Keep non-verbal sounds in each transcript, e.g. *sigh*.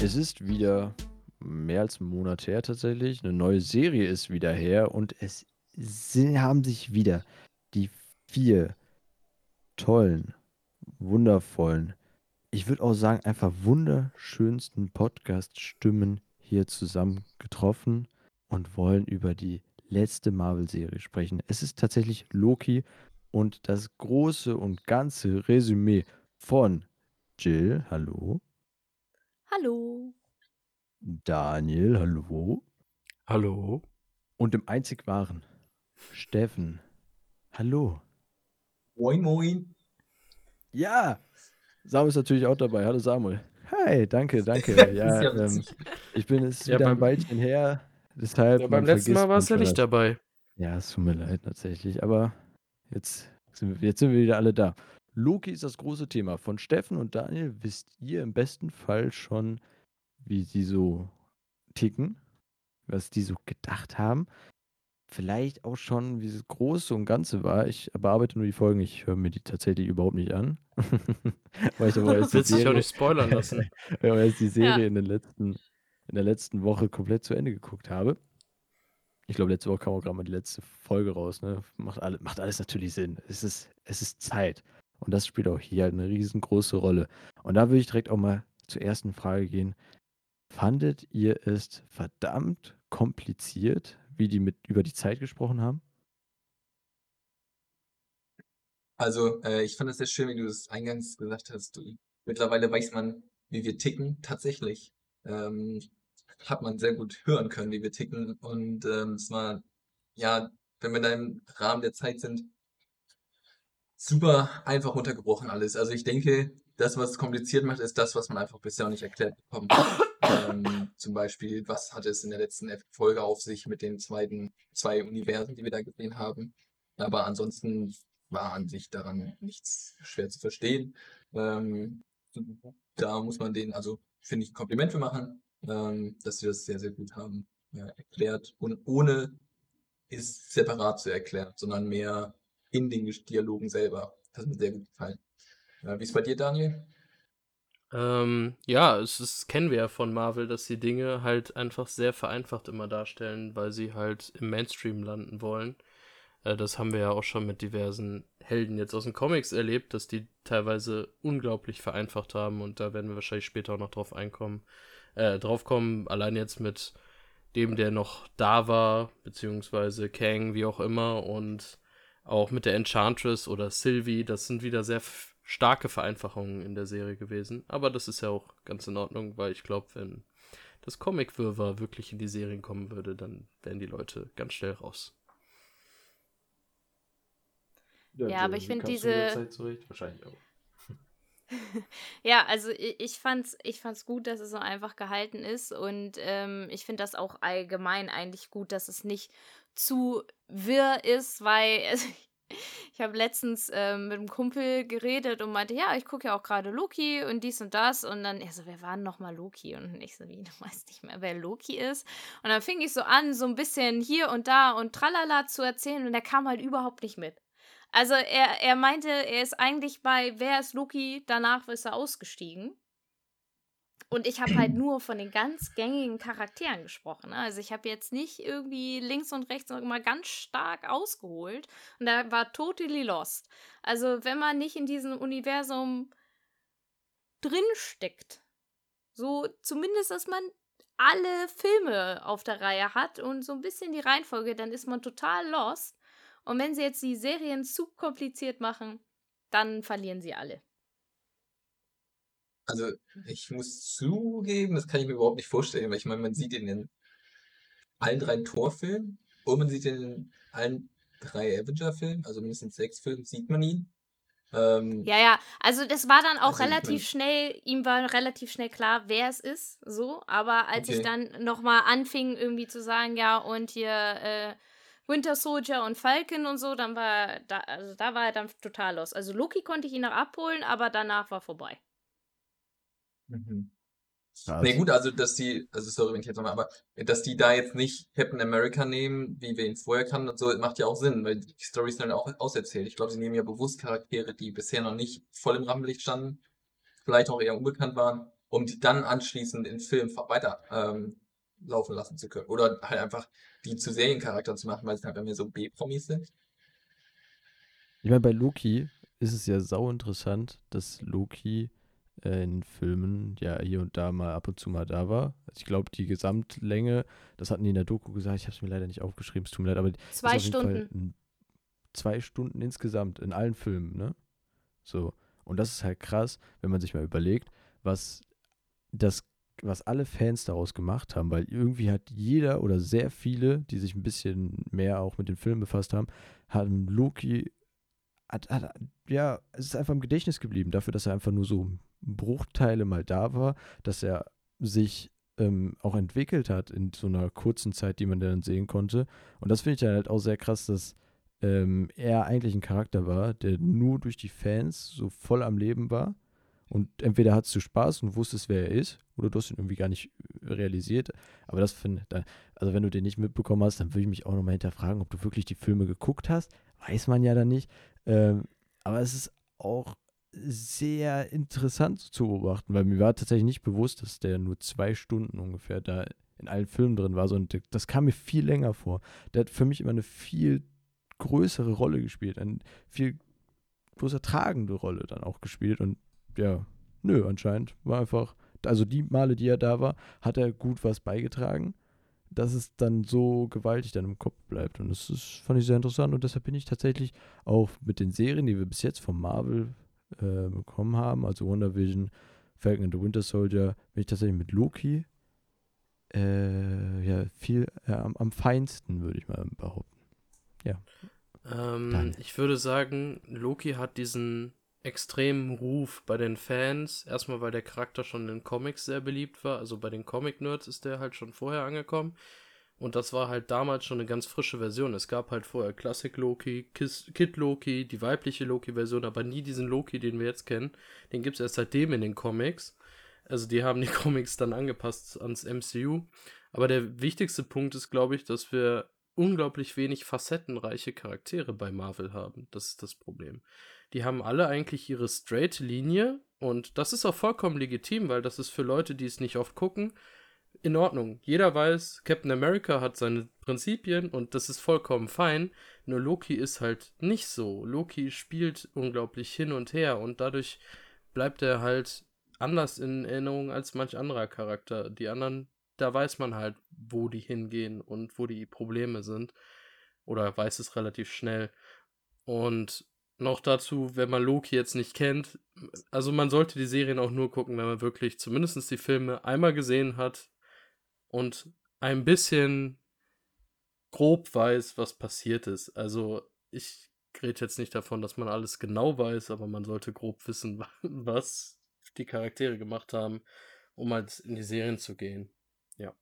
Es ist wieder mehr als 'n Monat her tatsächlich. 'Ne neue Serie ist wieder her und es haben sich wieder die 4 tollen, wundervollen, ich würde auch sagen, einfach wunderschönsten Podcast-Stimmen hier zusammen getroffen und wollen über die letzte Marvel-Serie sprechen. Es ist tatsächlich Loki und das große und ganze Resümee von Jill, hallo. Hallo. Daniel, hallo. Hallo. Und dem einzig wahren Steffen, hallo. Moin, moin. Ja, Samuel ist natürlich auch dabei. Hallo Samuel. Hi, danke, *laughs* danke. Ja, ja ähm, ich bin es Ja, wieder ein beim- Weilchen her, deshalb Ja, beim letzten Mal warst du manchmal nicht das. dabei. Ja, es tut mir leid tatsächlich, aber jetzt sind wir jetzt sind wir wieder alle da. Loki ist das große Thema. Von Steffen und Daniel wisst ihr im besten Fall schon, wie sie so ticken, was die so gedacht haben. Vielleicht auch schon, wie das Große und Ganze war. Ich bearbeite nur die Folgen, ich höre mir die tatsächlich überhaupt nicht an. *laughs* Weil ich aber erst die auch Serie, nicht spoilern lassen. *laughs* weil ich erst die Serie Ja. in, den letzten, in der letzten Woche komplett zu Ende geguckt habe. Ich glaube, letzte Woche kam auch gerade mal die letzte Folge raus. Ne? Macht, alle, macht alles natürlich Sinn. Es ist, es ist Zeit. Und das spielt auch hier halt eine riesengroße Rolle. Und da würde ich direkt auch mal zur ersten Frage gehen. Fandet ihr es verdammt kompliziert, wie die mit über die Zeit gesprochen haben? Also, äh, ich fand es sehr schön, wie du es eingangs gesagt hast. Du, mittlerweile weiß man, wie wir ticken. Tatsächlich ähm, hat man sehr gut hören können, wie wir ticken. Und ähm, es war, ja, wenn wir da im Rahmen der Zeit sind, super einfach runtergebrochen alles. Also ich denke, das, was es kompliziert macht, ist das, was man einfach bisher noch nicht erklärt bekommen hat. Ähm, zum Beispiel, was hat es in der letzten Folge auf sich mit den zweiten, zwei Universen, die wir da gesehen haben. Aber ansonsten war an sich daran nichts schwer zu verstehen. Ähm, da muss man denen, also finde ich, Kompliment für machen, ähm, dass sie das sehr, sehr gut haben ja, erklärt und ohne es separat zu erklären, sondern mehr in den Dialogen selber. Das hat mir sehr gut gefallen. Äh, wie ist bei dir, Daniel? ähm, ja, es ist, kennen wir ja von Marvel, dass sie Dinge halt einfach sehr vereinfacht immer darstellen, weil sie halt im Mainstream landen wollen. Äh, das haben wir ja auch schon mit diversen Helden jetzt aus den Comics erlebt, dass die teilweise unglaublich vereinfacht haben und da werden wir wahrscheinlich später auch noch drauf einkommen, äh, drauf kommen, allein jetzt mit dem, der noch da war, beziehungsweise Kang, wie auch immer, und auch mit der Enchantress oder Sylvie, das sind wieder sehr starke Vereinfachungen in der Serie gewesen. Aber das ist ja auch ganz in Ordnung, weil ich glaube, wenn das Comic-Wirrwarr wirklich in die Serien kommen würde, dann wären die Leute ganz schnell raus. Ja, aber Jill, ich wie find kamst du mit der diese- Zeit zurecht? Wahrscheinlich auch. *laughs* Ja, also ich, ich fand's, ich fand's gut, dass es so einfach gehalten ist und ähm, ich finde das auch allgemein eigentlich gut, dass es nicht zu wirr ist, weil *laughs* ich habe letztens ähm, mit einem Kumpel geredet und meinte, ja, ich gucke ja auch gerade Loki und dies und das und dann, er so, wer war denn nochmal Loki? Und ich so, wie, du *laughs* weißt nicht mehr, wer Loki ist? Und dann fing ich so an, so ein bisschen hier und da und tralala zu erzählen und er kam halt überhaupt nicht mit. Also er, er meinte, er ist eigentlich bei Wer ist Loki? Danach ist er ausgestiegen. Und ich habe halt *clears throat* nur von den ganz gängigen Charakteren gesprochen. ne? Also ich habe jetzt nicht irgendwie links und rechts noch mal ganz stark ausgeholt. Und da war totally lost. Also wenn man nicht in diesem Universum drinsteckt, so zumindest, dass man alle Filme auf der Reihe hat und so ein bisschen die Reihenfolge, dann ist man total lost. Und wenn sie jetzt die Serien zu kompliziert machen, dann verlieren sie alle. Also, ich muss zugeben, das kann ich mir überhaupt nicht vorstellen, weil ich meine, man sieht ihn in allen drei Torfilmen und man sieht ihn in allen drei Avenger-Filmen, also mindestens sechs Filmen, sieht man ihn. Ähm, Ja, ja, also das war dann auch Also, ich relativ schnell, ihm war relativ schnell klar, wer es ist, so, aber als ich Okay. dann nochmal anfing, irgendwie zu sagen, ja, und hier äh, Winter Soldier und Falcon und so, dann war da, also da war er dann total los. Also Loki konnte ich ihn noch abholen, aber danach war vorbei. Mhm. Krass. Nee, gut, also dass die, also sorry, wenn ich jetzt nochmal, aber dass die da jetzt nicht Captain America nehmen, wie wir ihn vorher kannten und so, macht ja auch Sinn, weil die Storys sind dann auch auserzählt. Ich glaube, sie nehmen ja bewusst Charaktere, die bisher noch nicht voll im Rampenlicht standen, vielleicht auch eher unbekannt waren um die dann anschließend in Film weiter ähm, laufen lassen zu können. Oder halt einfach die zu Seriencharakter zu machen, weil es halt bei mir so B-Promis sind. Ich meine, bei Loki ist es ja sau interessant, dass Loki in Filmen ja hier und da mal ab und zu mal da war. Also ich glaube, die Gesamtlänge, das hatten die in der Doku gesagt, ich habe es mir leider nicht aufgeschrieben, es tut mir leid, aber zwei Stunden. Ein, zwei Stunden insgesamt in allen Filmen, ne? So. Und das ist halt krass, wenn man sich mal überlegt, was das, was alle Fans daraus gemacht haben, weil irgendwie hat jeder oder sehr viele, die sich ein bisschen mehr auch mit den Filmen befasst haben, haben Loki hat, hat, ja, es ist einfach im Gedächtnis geblieben, dafür, dass er einfach nur so Bruchteile mal da war, dass er sich ähm, auch entwickelt hat in so einer kurzen Zeit, die man dann sehen konnte. Und das finde ich dann halt auch sehr krass, dass ähm, er eigentlich ein Charakter war, der nur durch die Fans so voll am Leben war. Und entweder hattest du Spaß und wusstest, wer er ist, oder du hast ihn irgendwie gar nicht realisiert. Aber das finde ich, also wenn du den nicht mitbekommen hast, dann würde ich mich auch nochmal hinterfragen, ob du wirklich die Filme geguckt hast. Weiß man ja dann nicht. Ähm, aber es ist auch sehr interessant zu beobachten, weil mir war tatsächlich nicht bewusst, dass der nur zwei Stunden ungefähr da in allen Filmen drin war. Und das kam mir viel länger vor. Der hat für mich immer eine viel größere Rolle gespielt, eine viel größer tragende Rolle dann auch gespielt. Und ja, nö, anscheinend war einfach, also die Male, die er da war, hat er gut was beigetragen, dass es dann so gewaltig dann im Kopf bleibt. Und das ist, fand ich sehr interessant und deshalb bin ich tatsächlich auch mit den Serien, die wir bis jetzt von Marvel äh, bekommen haben, also Wonder Vision, Falcon and the Winter Soldier, bin ich tatsächlich mit Loki äh, ja, viel äh, am, am, feinsten, würde ich mal behaupten. Ja. Ähm, ich würde sagen, Loki hat diesen extremen Ruf bei den Fans. Erstmal, weil der Charakter schon in den Comics sehr beliebt war. Also bei den Comic-Nerds ist der halt schon vorher angekommen. Und das war halt damals schon eine ganz frische Version. Es gab halt vorher Classic Loki, Kid Loki, die weibliche Loki-Version, aber nie diesen Loki, den wir jetzt kennen. Den gibt es erst seitdem in den Comics. Also die haben die *laughs* Comics dann angepasst ans MCU. Aber der wichtigste Punkt ist, glaube ich, dass wir unglaublich wenig facettenreiche Charaktere bei Marvel haben. Das ist das Problem. Die haben alle eigentlich ihre straight Linie und das ist auch vollkommen legitim, weil das ist für Leute, die es nicht oft gucken, in Ordnung. Jeder weiß, Captain America hat seine Prinzipien und das ist vollkommen fein. Nur Loki ist halt nicht so. Loki spielt unglaublich hin und her und dadurch bleibt er halt anders in Erinnerung als manch anderer Charakter. Die anderen, da weiß man halt, wo die hingehen und wo die Probleme sind. Oder weiß es relativ schnell. Und noch dazu, wenn man Loki jetzt nicht kennt, also man sollte die Serien auch nur gucken, wenn man wirklich zumindest die Filme einmal gesehen hat, und ein bisschen grob weiß, was passiert ist. Also ich rede jetzt nicht davon, dass man alles genau weiß, aber man sollte grob wissen, *laughs* was die Charaktere gemacht haben, um halt in die Serien zu gehen. Ja.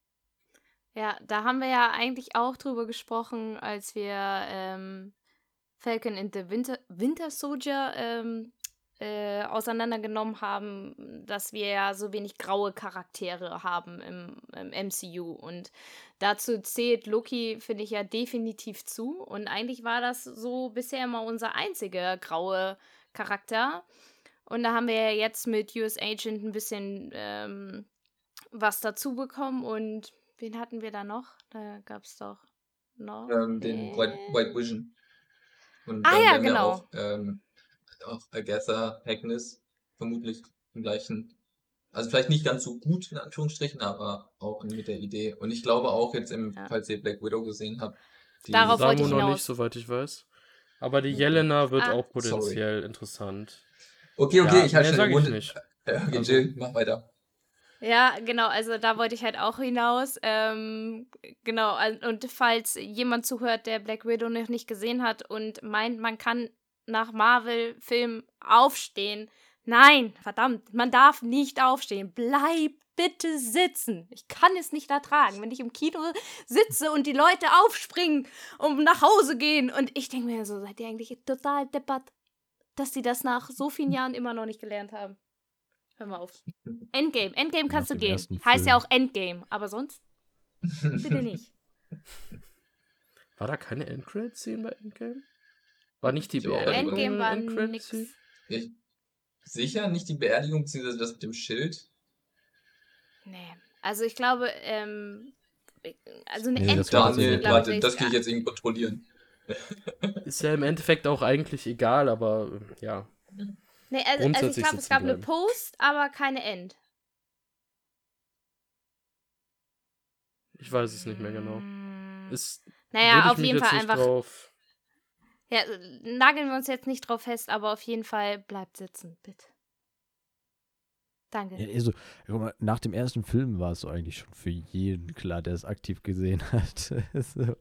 Ja, da haben wir ja eigentlich auch drüber gesprochen, als wir ähm, Falcon in the Winter, Winter Soldier ähm, äh, auseinandergenommen haben, dass wir ja so wenig graue Charaktere haben im, im MCU. Und dazu zählt Loki, finde ich ja definitiv zu. Und eigentlich war das so bisher immer unser einziger graue Charakter. Und da haben wir ja jetzt mit US Agent ein bisschen ähm, was dazu bekommen. Und wen hatten wir da noch? Da gab es doch noch. Ähm, den White, White Vision. Und ah ja, genau. Auch, ähm, auch Agatha Harkness vermutlich im gleichen, also vielleicht nicht ganz so gut in Anführungsstrichen, aber auch mit der Idee. Und ich glaube auch jetzt, im, ja. falls ihr Black Widow gesehen habt, die Darauf wollte ich noch nicht, soweit ich weiß. Aber die Jelena wird ah. auch potenziell Sorry. interessant. Okay, okay, ja, ich halte schon den. Äh, *laughs* okay, also. Jill, mach weiter. Ja, genau, also da wollte ich halt auch hinaus. Ähm, genau, und falls jemand zuhört, der Black Widow noch nicht gesehen hat und meint, man kann nach Marvel-Filmen aufstehen. Nein, verdammt, man darf nicht aufstehen. Bleib bitte sitzen. Ich kann es nicht ertragen, wenn ich im Kino sitze und die Leute aufspringen und nach Hause gehen. Und ich denke mir so, seid ihr eigentlich total deppert, dass sie das nach so vielen Jahren immer noch nicht gelernt haben. Hör mal auf. Endgame. Endgame kannst du gehen. Heißt ja auch Endgame. Aber sonst bitte *laughs* nicht. War da keine Endcredit-Szene bei Endgame? War nicht die Beerdigung? Endgame war nix. Ich, sicher nicht die Beerdigung, beziehungsweise das mit dem Schild. Nee. Also ich glaube, ähm, also eine Nee, mir, Daniel, warte, ich, das kann ich jetzt irgendwie kontrollieren. *laughs* Ist ja im Endeffekt auch eigentlich egal, aber äh, ja. Nee, also, also ich glaube, es gab eine bleiben. Post, aber keine End. Ich weiß es nicht mehr genau. Ist, würde Naja, auf jeden Fall einfach. drauf. Ja, nageln wir uns jetzt nicht drauf fest, aber auf jeden Fall bleibt sitzen, bitte. Danke. Ja, also, guck mal, nach dem ersten Film war es eigentlich schon für jeden klar, der es aktiv gesehen hat. *laughs*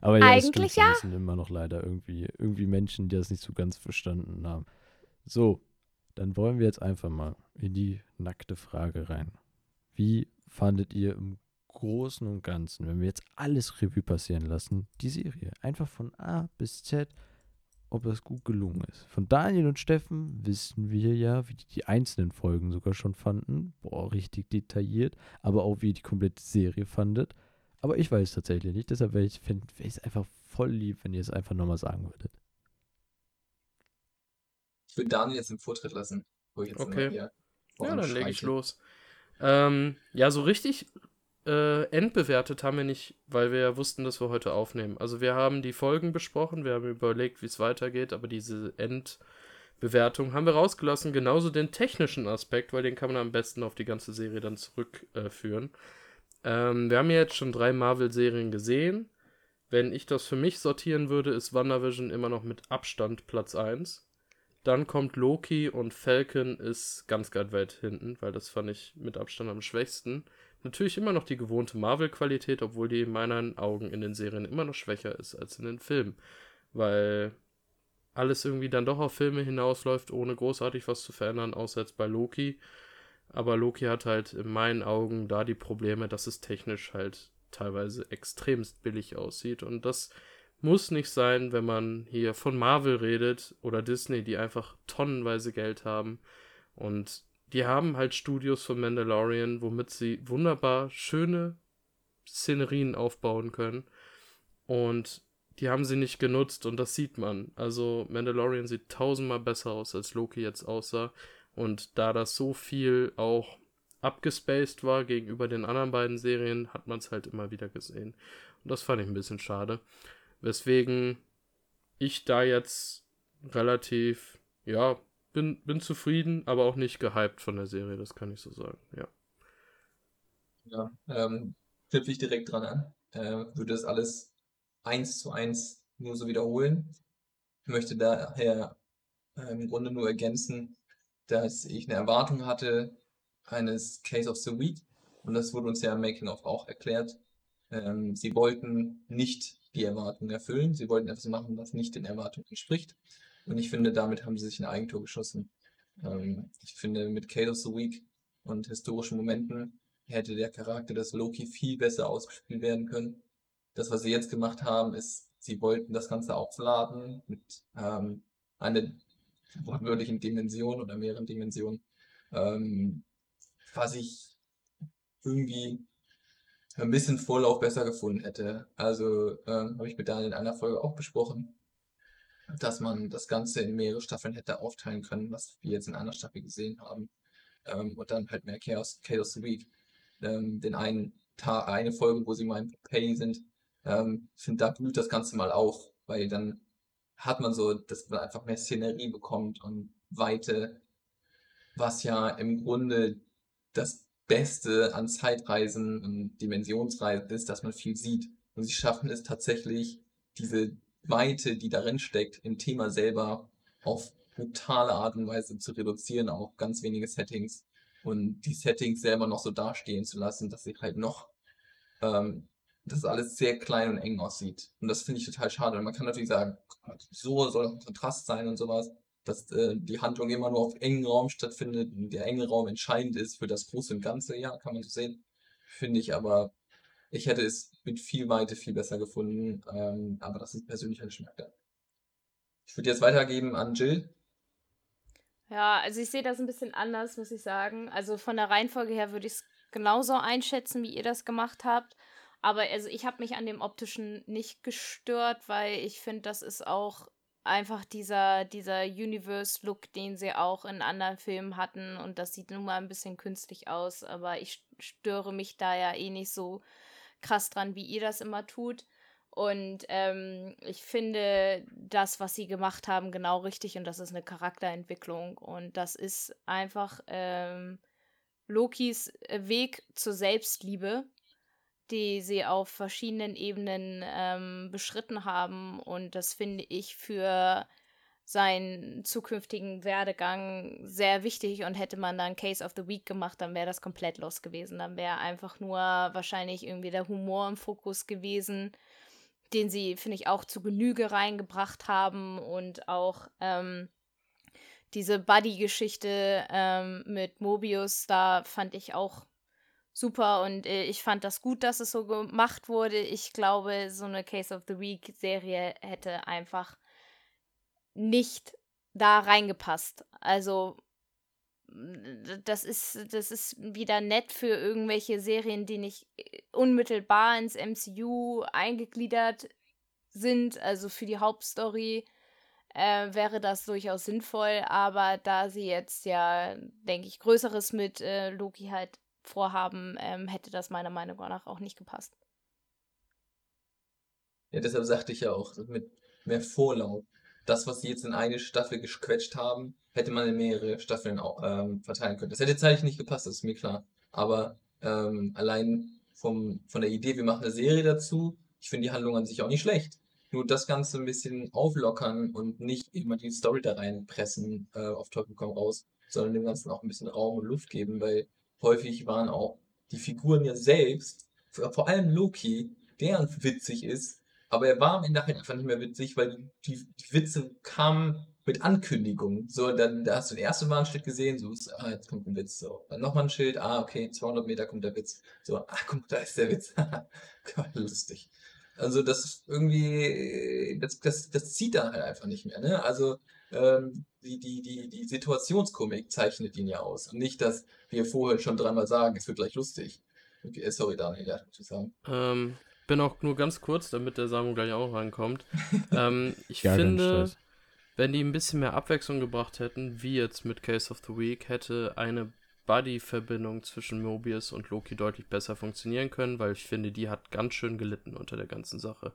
Aber ja, Eigentlich stimmt, ja. Es sind immer noch leider irgendwie, irgendwie Menschen, die das nicht so ganz verstanden haben. So, dann wollen wir jetzt einfach mal in die nackte Frage rein. Wie fandet ihr im Großen und Ganzen, wenn wir jetzt alles Revue passieren lassen, die Serie? Einfach von A bis Z, ob das gut gelungen ist. Von Daniel und Steffen wissen wir ja, wie die, die einzelnen Folgen sogar schon fanden. Boah, richtig detailliert. Aber auch wie ihr die komplette Serie fandet. Aber ich weiß es tatsächlich nicht. Deshalb wäre ich es einfach voll lieb, wenn ihr es einfach nochmal sagen würdet. Ich würde Daniel jetzt den Vortritt lassen, wo ich jetzt Okay. immer hier Ja, dann lege ich los. Ähm, ja, so richtig äh, endbewertet haben wir nicht, weil wir ja wussten, dass wir heute aufnehmen. Also wir haben die Folgen besprochen, wir haben überlegt, wie es weitergeht, aber diese Endbewertung haben wir rausgelassen. Genauso den technischen Aspekt, weil den kann man am besten auf die ganze Serie dann zurückführen. Äh, ähm, wir haben ja jetzt schon drei Marvel-Serien gesehen. Wenn ich das für mich sortieren würde, ist WandaVision immer noch mit Abstand Platz 1. Dann kommt Loki und Falcon ist ganz, ganz weit hinten, weil das fand ich mit Abstand am schwächsten. Natürlich immer noch die gewohnte Marvel-Qualität, obwohl die in meinen Augen in den Serien immer noch schwächer ist als in den Filmen. Weil alles irgendwie dann doch auf Filme hinausläuft, ohne großartig was zu verändern, außer jetzt bei Loki. Aber Loki hat halt in meinen Augen da die Probleme, dass es technisch halt teilweise extremst billig aussieht. Und das muss nicht sein, wenn man hier von Marvel redet oder Disney, die einfach tonnenweise Geld haben. Und die haben halt Studios von Mandalorian, womit sie wunderbar schöne Szenerien aufbauen können. Und die haben sie nicht genutzt und das sieht man. Also Mandalorian sieht tausendmal besser aus, als Loki jetzt aussah. Und da das so viel auch abgespaced war gegenüber den anderen beiden Serien, hat man es halt immer wieder gesehen. Und das fand ich ein bisschen schade. Weswegen ich da jetzt relativ, ja, bin, bin zufrieden, aber auch nicht gehypt von der Serie, das kann ich so sagen, ja. Ja, ähm, knüpfe ich direkt dran an. Äh, würde das alles eins zu eins nur so wiederholen. Möchte daher äh, im Grunde nur ergänzen, dass ich eine Erwartung hatte eines Case of the Week. Und das wurde uns ja im Making of auch erklärt. Ähm, sie wollten nicht die Erwartungen erfüllen. Sie wollten etwas machen, was nicht den Erwartungen entspricht. Und ich finde, damit haben sie sich ein Eigentor geschossen. Ähm, ich finde, mit of the Week und historischen Momenten hätte der Charakter des Loki viel besser ausgespielt werden können. Das, was sie jetzt gemacht haben, ist, sie wollten das Ganze aufladen mit ähm, einer wortwörtlichen Dimension oder mehreren Dimensionen, ähm, was ich irgendwie ein bisschen Vorlauf besser gefunden hätte. Also ähm, habe ich mit Daniel in einer Folge auch besprochen, dass man das Ganze in mehrere Staffeln hätte aufteilen können, was wir jetzt in einer Staffel gesehen haben. Ähm, und dann halt mehr Chaos, Chaos Week. Ähm, den einen Tag, eine Folge, wo sie mal in Penny sind, ähm, finde, da blüht das Ganze mal auf, weil dann hat man so, dass man einfach mehr Szenerie bekommt und Weite, was ja im Grunde das Beste an Zeitreisen und Dimensionsreisen ist, dass man viel sieht. Und sie schaffen es tatsächlich, diese Weite, die darin steckt, im Thema selber auf brutale Art und Weise zu reduzieren, auf ganz wenige Settings und die Settings selber noch so dastehen zu lassen, dass sie halt noch, ähm, dass alles sehr klein und eng aussieht. Und das finde ich total schade. Und man kann natürlich sagen, so soll ein Kontrast sein und sowas, dass äh, die Handlung immer nur auf engen Raum stattfindet und der enge Raum entscheidend ist für das Große und Ganze. Ja, kann man so sehen. Finde ich aber, ich hätte es mit viel Weite viel besser gefunden. Ähm, aber das ist persönlicher Geschmack da. Ich würde jetzt weitergeben an Jill. Ja, also ich sehe das ein bisschen anders, muss ich sagen. Also von der Reihenfolge her würde ich es genauso einschätzen, wie ihr das gemacht habt. Aber also ich habe mich an dem optischen nicht gestört, weil ich finde, das ist auch einfach dieser, dieser Universe-Look, den sie auch in anderen Filmen hatten. Und das sieht nun mal ein bisschen künstlich aus, aber ich störe mich da ja eh nicht so krass dran, wie ihr das immer tut. Und ähm, ich finde das, was sie gemacht haben, genau richtig. Und das ist eine Charakterentwicklung. Und das ist einfach ähm, Lokis Weg zur Selbstliebe die sie auf verschiedenen Ebenen ähm, beschritten haben. Und das finde ich für seinen zukünftigen Werdegang sehr wichtig. Und hätte man dann Case of the Week gemacht, dann wäre das komplett los gewesen. Dann wäre einfach nur wahrscheinlich irgendwie der Humor im Fokus gewesen, den sie, finde ich, auch zu Genüge reingebracht haben. Und auch ähm, diese Buddy-Geschichte ähm, mit Mobius, da fand ich auch super und äh, ich fand das gut, dass es so gemacht wurde. Ich glaube, so eine Case of the Week Serie hätte einfach nicht da reingepasst. Also das ist das ist wieder nett für irgendwelche Serien, die nicht äh, unmittelbar ins MCU eingegliedert sind, also für die Hauptstory. Äh, wäre das durchaus sinnvoll, aber da sie jetzt ja, denke ich, Größeres mit äh, Loki halt vorhaben, ähm, hätte das meiner Meinung nach auch nicht gepasst. Ja, deshalb sagte ich ja auch, mit mehr Vorlauf. Das, was sie jetzt in eine Staffel gequetscht haben, hätte man in mehrere Staffeln auch, ähm, verteilen können. Das hätte zeitlich nicht gepasst, das ist mir klar. Aber ähm, allein vom, von der Idee, wir machen eine Serie dazu, ich finde die Handlung an sich auch nicht schlecht. Nur das Ganze ein bisschen auflockern und nicht immer die Story da reinpressen, äh, auf Teufel komm raus, sondern dem Ganzen auch ein bisschen Raum und Luft geben, weil häufig waren auch die Figuren ja selbst, vor allem Loki, der witzig ist, aber er war am Ende halt einfach nicht mehr witzig, weil die, die Witze kamen mit Ankündigungen. So, dann da hast du den ersten Stück gesehen, so, ah, jetzt kommt ein Witz. So, dann nochmal ein Schild, ah, okay, 200 Meter kommt der Witz. So, ah, guck, da ist der Witz. *laughs* Lustig. Also, das ist irgendwie, das, das, das zieht dann halt einfach nicht mehr, ne? Also, ähm, die, die, die, die Situationskomik zeichnet ihn ja aus. Und nicht, dass wir vorher schon dreimal sagen, es wird gleich lustig. Okay, sorry, Daniel, ja, zu sagen. Ähm, bin auch nur ganz kurz, damit der Samu gleich auch reinkommt. *laughs* ähm, ich ja, finde, wenn die ein bisschen mehr Abwechslung gebracht hätten, wie jetzt mit Case of the Week, hätte eine Buddy-Verbindung zwischen Mobius und Loki deutlich besser funktionieren können, weil ich finde, die hat ganz schön gelitten unter der ganzen Sache.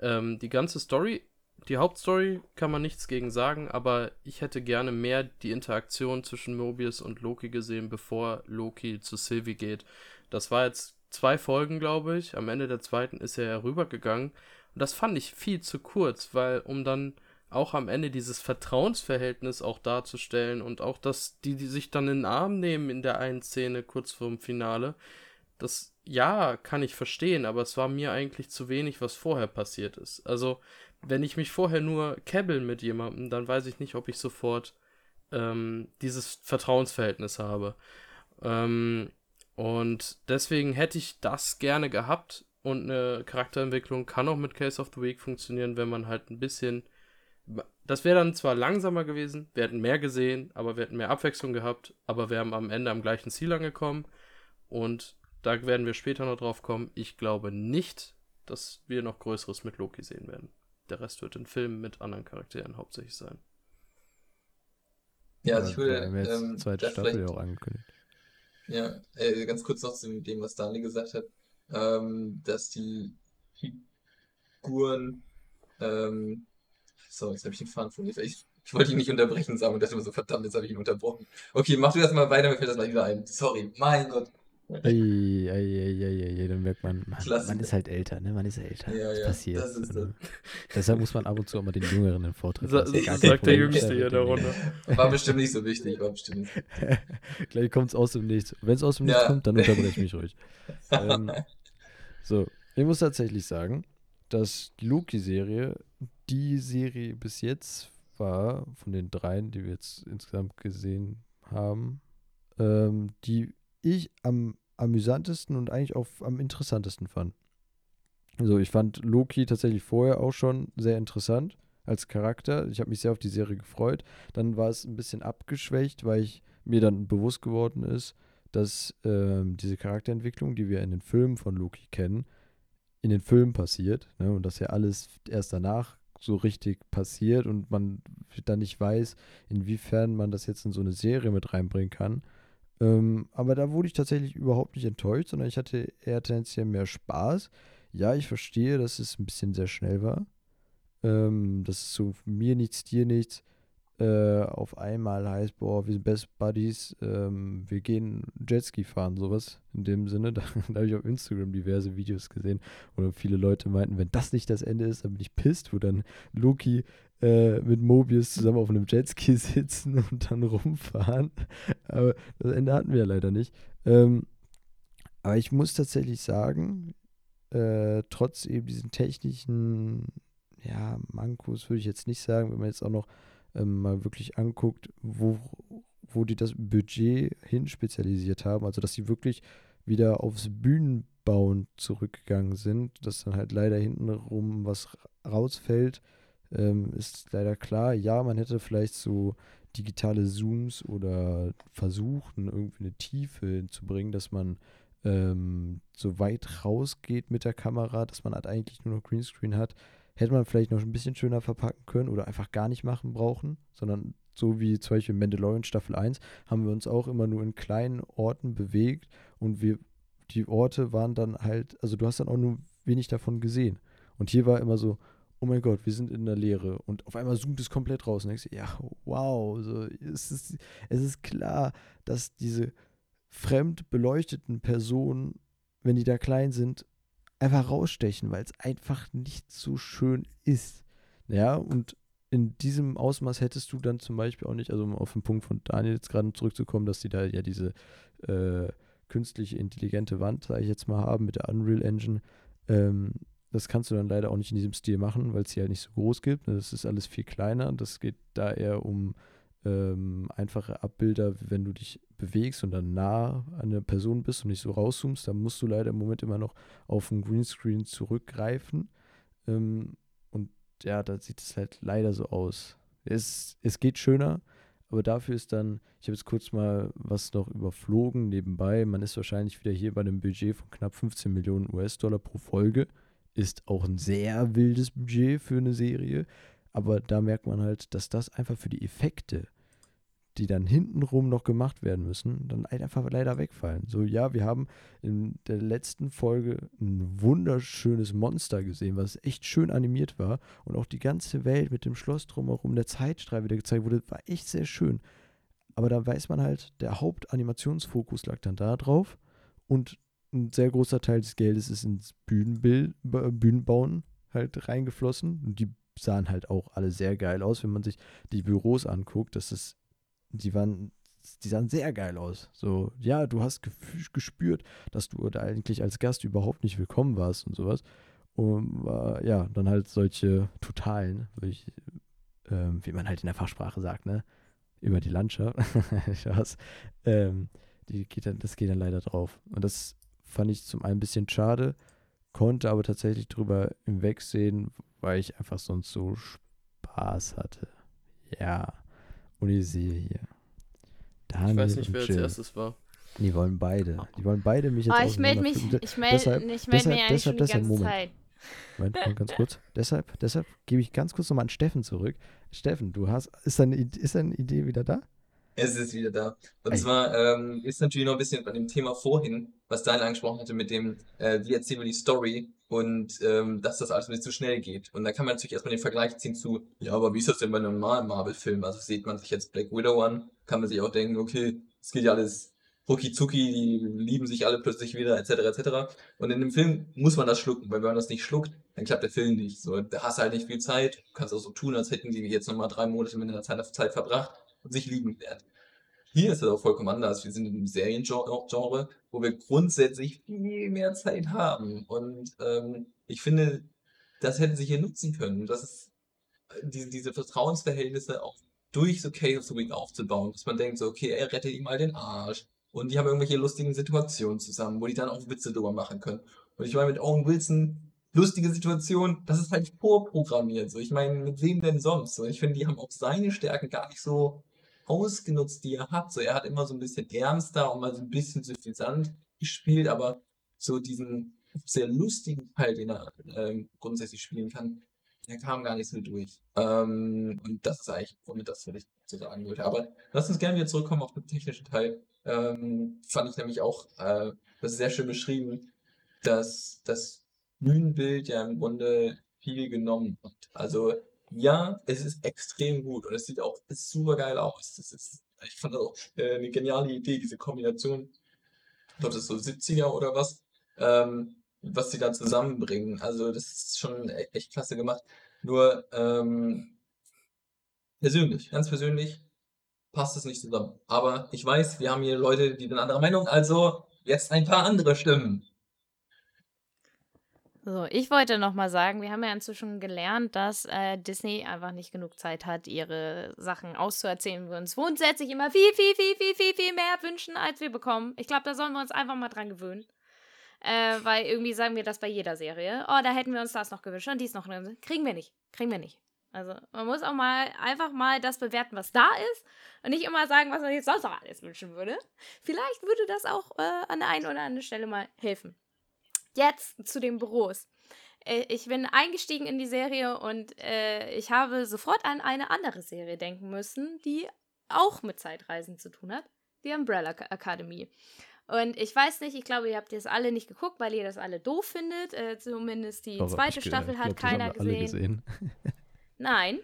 Ähm, die ganze Story die Hauptstory kann man nichts gegen sagen, aber ich hätte gerne mehr die Interaktion zwischen Mobius und Loki gesehen, bevor Loki zu Sylvie geht. Das war jetzt zwei Folgen, glaube ich. Am Ende der zweiten ist er rübergegangen. Und das fand ich viel zu kurz, weil um dann auch am Ende dieses Vertrauensverhältnis auch darzustellen und auch, dass die, die sich dann in den Arm nehmen in der einen Szene kurz vorm Finale, das ja, kann ich verstehen, aber es war mir eigentlich zu wenig, was vorher passiert ist. Also wenn ich mich vorher nur kebbel mit jemandem, dann weiß ich nicht, ob ich sofort ähm, dieses Vertrauensverhältnis habe. Ähm, und deswegen hätte ich das gerne gehabt und eine Charakterentwicklung kann auch mit Case of the Week funktionieren, wenn man halt ein bisschen. Das wäre dann zwar langsamer gewesen, wir hätten mehr gesehen, aber wir hätten mehr Abwechslung gehabt, aber wir haben am Ende am gleichen Ziel angekommen und da werden wir später noch drauf kommen. Ich glaube nicht, dass wir noch Größeres mit Loki sehen werden. Der Rest wird in Filmen mit anderen Charakteren hauptsächlich sein. Ja, also ich würde. Wir jetzt ähm, zweite Staffel ja auch angekündigt. Ja, äh, ganz kurz noch zu dem, was Daniel gesagt hat, ähm, dass die Figuren. Ähm, so, jetzt habe ich den Faden von ich, ich wollte ihn nicht unterbrechen, sagen und dachte immer so, verdammt, jetzt habe ich ihn unterbrochen. Okay, mach du das mal weiter, mir fällt das mal wieder ein. Sorry, mein Gott. Ei, ei, ei, ei, ei, dann merkt man, man, man, ist halt älter, ne? Man ist älter. Ja, das ja, passiert. Das ist das. Deshalb muss man ab und zu auch mal den Jüngeren den Vortritt Sa Sagt der Jüngste hier der Runde. War bestimmt nicht so wichtig, war bestimmt nicht. *laughs* Gleich kommt es aus dem Nichts. Wenn es aus dem Nichts ja. kommt, dann unterbreche ich *laughs* mich ruhig. ähm, so, ich muss tatsächlich sagen, dass die Loki-Serie die Serie bis jetzt war, von den dreien, die wir jetzt insgesamt gesehen haben, ähm, die ich am amüsantesten und eigentlich auch am interessantesten fand. Also ich fand Loki tatsächlich vorher auch schon sehr interessant als Charakter. Ich habe mich sehr auf die Serie gefreut. Dann war es ein bisschen abgeschwächt, weil ich mir dann bewusst geworden ist, dass ähm, diese Charakterentwicklung, die wir in den Filmen von Loki kennen, in den Filmen passiert. Ne? Und dass ja alles erst danach so richtig passiert und man dann nicht weiß, inwiefern man das jetzt in so eine Serie mit reinbringen kann. Ähm, aber da wurde ich tatsächlich überhaupt nicht enttäuscht, sondern ich hatte eher tendenziell mehr Spaß. Ja, ich verstehe, dass es ein bisschen sehr schnell war. Ähm, dass es so mir nichts, dir nichts äh, auf einmal heißt, boah, wir sind Best Buddies, ähm, wir gehen Jetski fahren, sowas in dem Sinne. *laughs* Da, da habe ich auf Instagram diverse Videos gesehen, wo viele Leute meinten, wenn das nicht das Ende ist, dann bin ich pisst, wo dann Loki äh, mit Mobius zusammen auf einem Jetski *laughs* sitzen und dann rumfahren. Aber das Ende hatten wir ja leider nicht. Ähm, aber ich muss tatsächlich sagen, äh, trotz eben diesen technischen ja, Mankos würde ich jetzt nicht sagen, wenn man jetzt auch noch ähm, mal wirklich anguckt, wo, wo die das Budget hin spezialisiert haben. Also, dass sie wirklich wieder aufs Bühnenbauen zurückgegangen sind, dass dann halt leider hintenrum was rausfällt, ähm, ist leider klar. Ja, man hätte vielleicht so digitale Zooms oder versuchen, irgendwie eine Tiefe hinzubringen, dass man ähm, so weit rausgeht mit der Kamera, dass man halt eigentlich nur noch Greenscreen hat. Hätte man vielleicht noch ein bisschen schöner verpacken können oder einfach gar nicht machen brauchen, sondern so wie zum Beispiel Mandalorian Staffel 1 haben wir uns auch immer nur in kleinen Orten bewegt und wir, die Orte waren dann halt, also du hast dann auch nur wenig davon gesehen. Und hier war immer so, oh mein Gott, wir sind in der Leere und auf einmal zoomt es komplett raus und denkst, ja, wow, so, es, ist, es ist klar, dass diese fremd beleuchteten Personen, wenn die da klein sind, einfach rausstechen, weil es einfach nicht so schön ist. Ja, und in diesem Ausmaß hättest du dann zum Beispiel auch nicht, also um auf den Punkt von Daniel jetzt gerade zurückzukommen, dass die da ja diese äh, künstliche intelligente Wand, sage ich jetzt mal, haben mit der Unreal Engine. Ähm, das kannst du dann leider auch nicht in diesem Stil machen, weil es sie halt nicht so groß gibt. Das ist alles viel kleiner. Das geht da eher um ähm, einfache Abbilder, wenn du dich bewegst und dann nah an eine Person bist und nicht so rauszoomst, dann musst du leider im Moment immer noch auf den Greenscreen zurückgreifen. Ähm, und ja, da sieht es halt leider so aus. Es, es geht schöner, aber dafür ist dann, ich habe jetzt kurz mal was noch überflogen nebenbei. Man ist wahrscheinlich wieder hier bei einem Budget von knapp 15 Millionen US-Dollar pro Folge. Ist auch ein sehr wildes Budget für eine Serie. Aber da merkt man halt, dass das einfach für die Effekte, die dann hintenrum noch gemacht werden müssen, dann einfach leider wegfallen. So, ja, wir haben in der letzten Folge ein wunderschönes Monster gesehen, was echt schön animiert war. Und auch die ganze Welt mit dem Schloss drumherum, der Zeitstrahl wieder gezeigt wurde, war echt sehr schön. Aber da weiß man halt, der Hauptanimationsfokus lag dann da drauf und ein sehr großer Teil des Geldes ist ins Bühnenbild, Bühnenbauen halt reingeflossen. Und die sahen halt auch alle sehr geil aus, wenn man sich die Büros anguckt. Das ist, die waren, die sahen sehr geil aus. So, ja, du hast gespürt, dass du da eigentlich als Gast überhaupt nicht willkommen warst und sowas. Und äh, ja, dann halt solche totalen, ich, äh, wie man halt in der Fachsprache sagt, ne? Über die Landschaft. *laughs* Ähm, die geht dann, das geht dann leider drauf. Und das fand ich zum einen ein bisschen schade, konnte aber tatsächlich drüber hinwegsehen, weil ich einfach sonst so Spaß hatte. Ja. Und ich sehe hier. Daniel ich weiß nicht, wer als erstes war. Die wollen beide. Die wollen beide mich jetzt oh, ich melde mich, ich melde deshalb, ich melde mich eigentlich deshalb, deshalb, die ganze Zeit. Moment, Moment, ganz kurz. *laughs* deshalb, deshalb gebe ich ganz kurz nochmal an Steffen zurück. Steffen, du hast, ist deine, ist deine Idee wieder da? Es ist wieder da. Und Ey. zwar ähm, ist natürlich noch ein bisschen bei dem Thema vorhin, was Daniel angesprochen hatte, mit dem, äh, wie erzählen wir die Story und ähm, dass das alles ein bisschen zu schnell geht. Und da kann man natürlich erstmal den Vergleich ziehen zu, ja, aber wie ist das denn bei einem normalen Marvel-Film? Also sieht man sich jetzt Black Widow an, kann man sich auch denken, okay, es geht ja alles rucki zucki, die lieben sich alle plötzlich wieder, etc., etc. Und in dem Film muss man das schlucken, weil wenn man das nicht schluckt, dann klappt der Film nicht. So, da hast du halt nicht viel Zeit, du kannst auch so tun, als hätten die jetzt nochmal drei Monate mit der Zeit, Zeit verbracht und sich lieben werden. Hier ist es auch vollkommen anders. Wir sind in einem Seriengenre, wo wir grundsätzlich viel mehr Zeit haben. Und ähm, ich finde, das hätten sie hier nutzen können. Das ist äh, diese, diese Vertrauensverhältnisse auch durch so Case of the Week aufzubauen, dass man denkt, so, okay, er rettet ihm mal den Arsch. Und die haben irgendwelche lustigen Situationen zusammen, wo die dann auch Witze drüber machen können. Und ich meine, mit Owen Wilson, lustige Situation, das ist halt vorprogrammiert. So, ich meine, mit wem denn sonst? So, ich finde, die haben auch seine Stärken gar nicht so ausgenutzt, die er hat. So, er hat immer so ein bisschen ernster und mal so ein bisschen suffisant gespielt, aber so diesen sehr lustigen Teil, den er ähm, grundsätzlich spielen kann, der kam gar nicht so durch. Ähm, und das ist eigentlich womit das, was ich so sagen wollte. Aber lass uns gerne wieder zurückkommen auf den technischen Teil. Ähm, fand ich nämlich auch äh, das ist sehr schön beschrieben, dass das Bühnenbild ja im Grunde viel genommen hat. Also ja, es ist extrem gut und es sieht auch super geil aus. Das ist, ich fand das auch äh, eine geniale Idee, diese Kombination. Ich glaube, das ist so 70er oder was. Ähm, was sie da zusammenbringen. Also das ist schon e-, echt klasse gemacht. Nur ähm, persönlich, ganz persönlich, passt es nicht zusammen. Aber ich weiß, wir haben hier Leute, die sind anderer Meinung, also jetzt ein paar andere Stimmen. So, ich wollte noch mal sagen, wir haben ja inzwischen gelernt, dass äh, Disney einfach nicht genug Zeit hat, ihre Sachen auszuerzählen. Wir uns grundsätzlich immer viel, viel, viel, viel, viel, viel mehr wünschen, als wir bekommen. Ich glaube, da sollen wir uns einfach mal dran gewöhnen. Äh, weil irgendwie sagen wir das bei jeder Serie. Oh, da hätten wir uns das noch gewünscht und dies noch. Kriegen wir nicht. Kriegen wir nicht. Also man muss auch mal einfach mal das bewerten, was da ist und nicht immer sagen, was man sich sonst noch alles wünschen würde. Vielleicht würde das auch äh, an der einen oder anderen Stelle mal helfen. Jetzt zu den Büros. Äh, ich bin eingestiegen in die Serie und äh, ich habe sofort an eine andere Serie denken müssen, die auch mit Zeitreisen zu tun hat. Die Umbrella Academy. Und ich weiß nicht, ich glaube, ihr habt das alle nicht geguckt, weil ihr das alle doof findet. Äh, zumindest die Aber zweite Staffel hat glaub, das keiner gesehen. gesehen. Nein,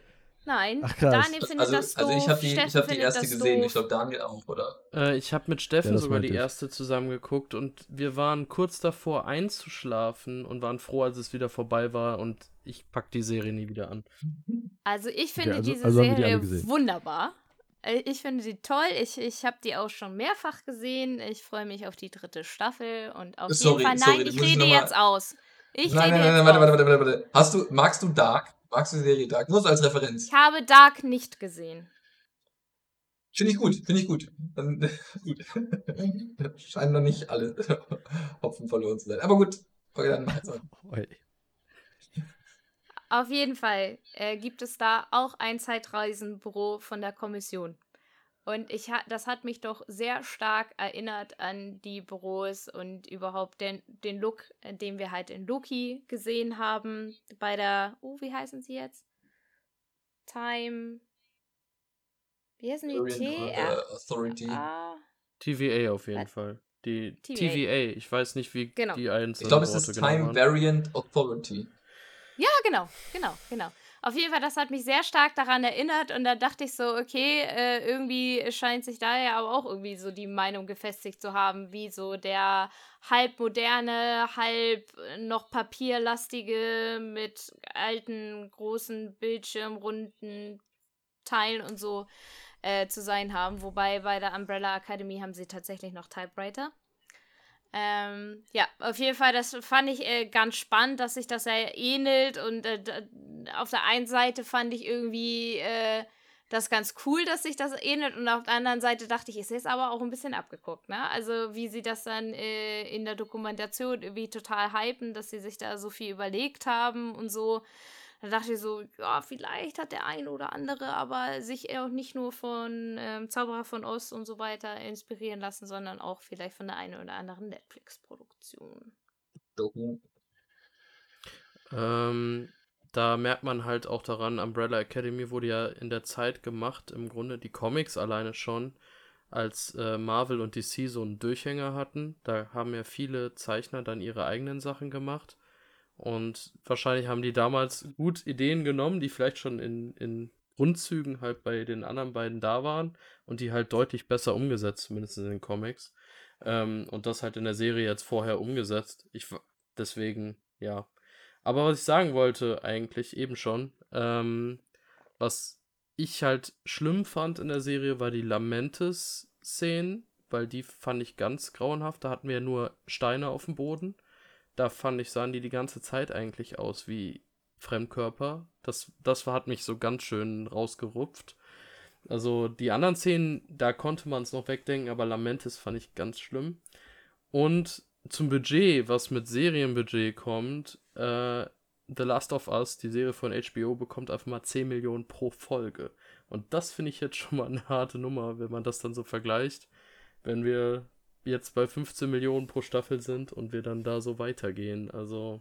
nein. Ach. Daniel findet Also, das doof. also ich habe die, ich hab die erste gesehen, doof. ich glaube Daniel auch, oder? Äh, ich habe mit Steffen Ja, sogar die ich. erste zusammengeguckt und wir waren kurz davor einzuschlafen und waren froh, als es wieder vorbei war und ich pack die Serie nie wieder an. Also ich finde also- diese also die Serie gesehen. wunderbar. Äh, Ich finde sie toll. Ich, ich habe die auch schon mehrfach gesehen. Ich freue mich auf die dritte Staffel und auf Sorry, jeden Fall. sorry, Nein, das ich rede jetzt aus. Ich nein, rede nein, nein, jetzt warte, aus. warte, warte, warte. Hast du, magst du Dark? Magst du die Serie Dark? Nur so als Referenz. Ich habe Dark nicht gesehen. Finde ich gut, finde ich gut. Dann, *laughs* gut. Scheinen noch nicht alle Hopfen verloren zu sein. Aber gut, okay, dann also. Auf jeden Fall äh, gibt es da auch ein Zeitreisenbüro von der Kommission. Und ich ha das hat mich doch sehr stark erinnert an die Büros und überhaupt den, den Look, äh, den wir halt in Loki gesehen haben. Bei der, oh, wie heißen sie jetzt? Time. Wie heißen die? T? äh, R Authority. A? TVA auf jeden Was? Fall. Die TVA. TVA. Ich weiß nicht, wie Genau. die einzelnen Ich glaube, es Worte ist genau Time waren. Variant Authority. Ja, genau, genau, genau. Auf jeden Fall, das hat mich sehr stark daran erinnert und da dachte ich so, okay, äh, irgendwie scheint sich da ja aber auch irgendwie so die Meinung gefestigt zu haben, wie so der halb moderne, halb noch papierlastige mit alten, großen Bildschirm, runden Teilen und so äh, zu sein haben. Wobei bei der Umbrella Academy haben sie tatsächlich noch Typewriter. Ähm, ja, auf jeden Fall, das fand ich äh, ganz spannend, dass sich das sehr ähnelt. Und äh, auf der einen Seite fand ich irgendwie äh, das ganz cool, dass sich das ähnelt. Und auf der anderen Seite dachte ich, ist jetzt aber auch ein bisschen abgeguckt, ne? Also, wie sie das dann äh, in der Dokumentation irgendwie total hypen, dass sie sich da so viel überlegt haben und so. Da dachte ich so, ja, vielleicht hat der ein oder andere aber sich auch nicht nur von ähm, Zauberer von Oz und so weiter inspirieren lassen, sondern auch vielleicht von der einen oder anderen Netflix-Produktion. Doku. Ähm, da merkt man halt auch daran, Umbrella Academy wurde ja in der Zeit gemacht, im Grunde die Comics alleine schon, als äh, Marvel und DC so einen Durchhänger hatten. Da haben ja viele Zeichner dann ihre eigenen Sachen gemacht. Und wahrscheinlich haben die damals gut Ideen genommen, die vielleicht schon in, in Grundzügen halt bei den anderen beiden da waren und die halt deutlich besser umgesetzt, zumindest in den Comics. Ähm, und das halt in der Serie jetzt vorher umgesetzt. Ich, deswegen, ja. Aber was ich sagen wollte, eigentlich eben schon, ähm, was ich halt schlimm fand in der Serie, war die Lamentes-Szenen, weil die fand ich ganz grauenhaft. Da hatten wir ja nur Steine auf dem Boden. Da fand ich, sahen die die ganze Zeit eigentlich aus wie Fremdkörper. Das, das hat mich so ganz schön rausgerupft. Also die anderen Szenen, da konnte man es noch wegdenken, aber Lamentes fand ich ganz schlimm. Und zum Budget, was mit Serienbudget kommt, äh, The Last of Us, die Serie von HBO, bekommt einfach mal 10 Millionen pro Folge. Und das finde ich jetzt schon mal eine harte Nummer, wenn man das dann so vergleicht. Wenn wir jetzt bei 15 Millionen pro Staffel sind und wir dann da so weitergehen. Also,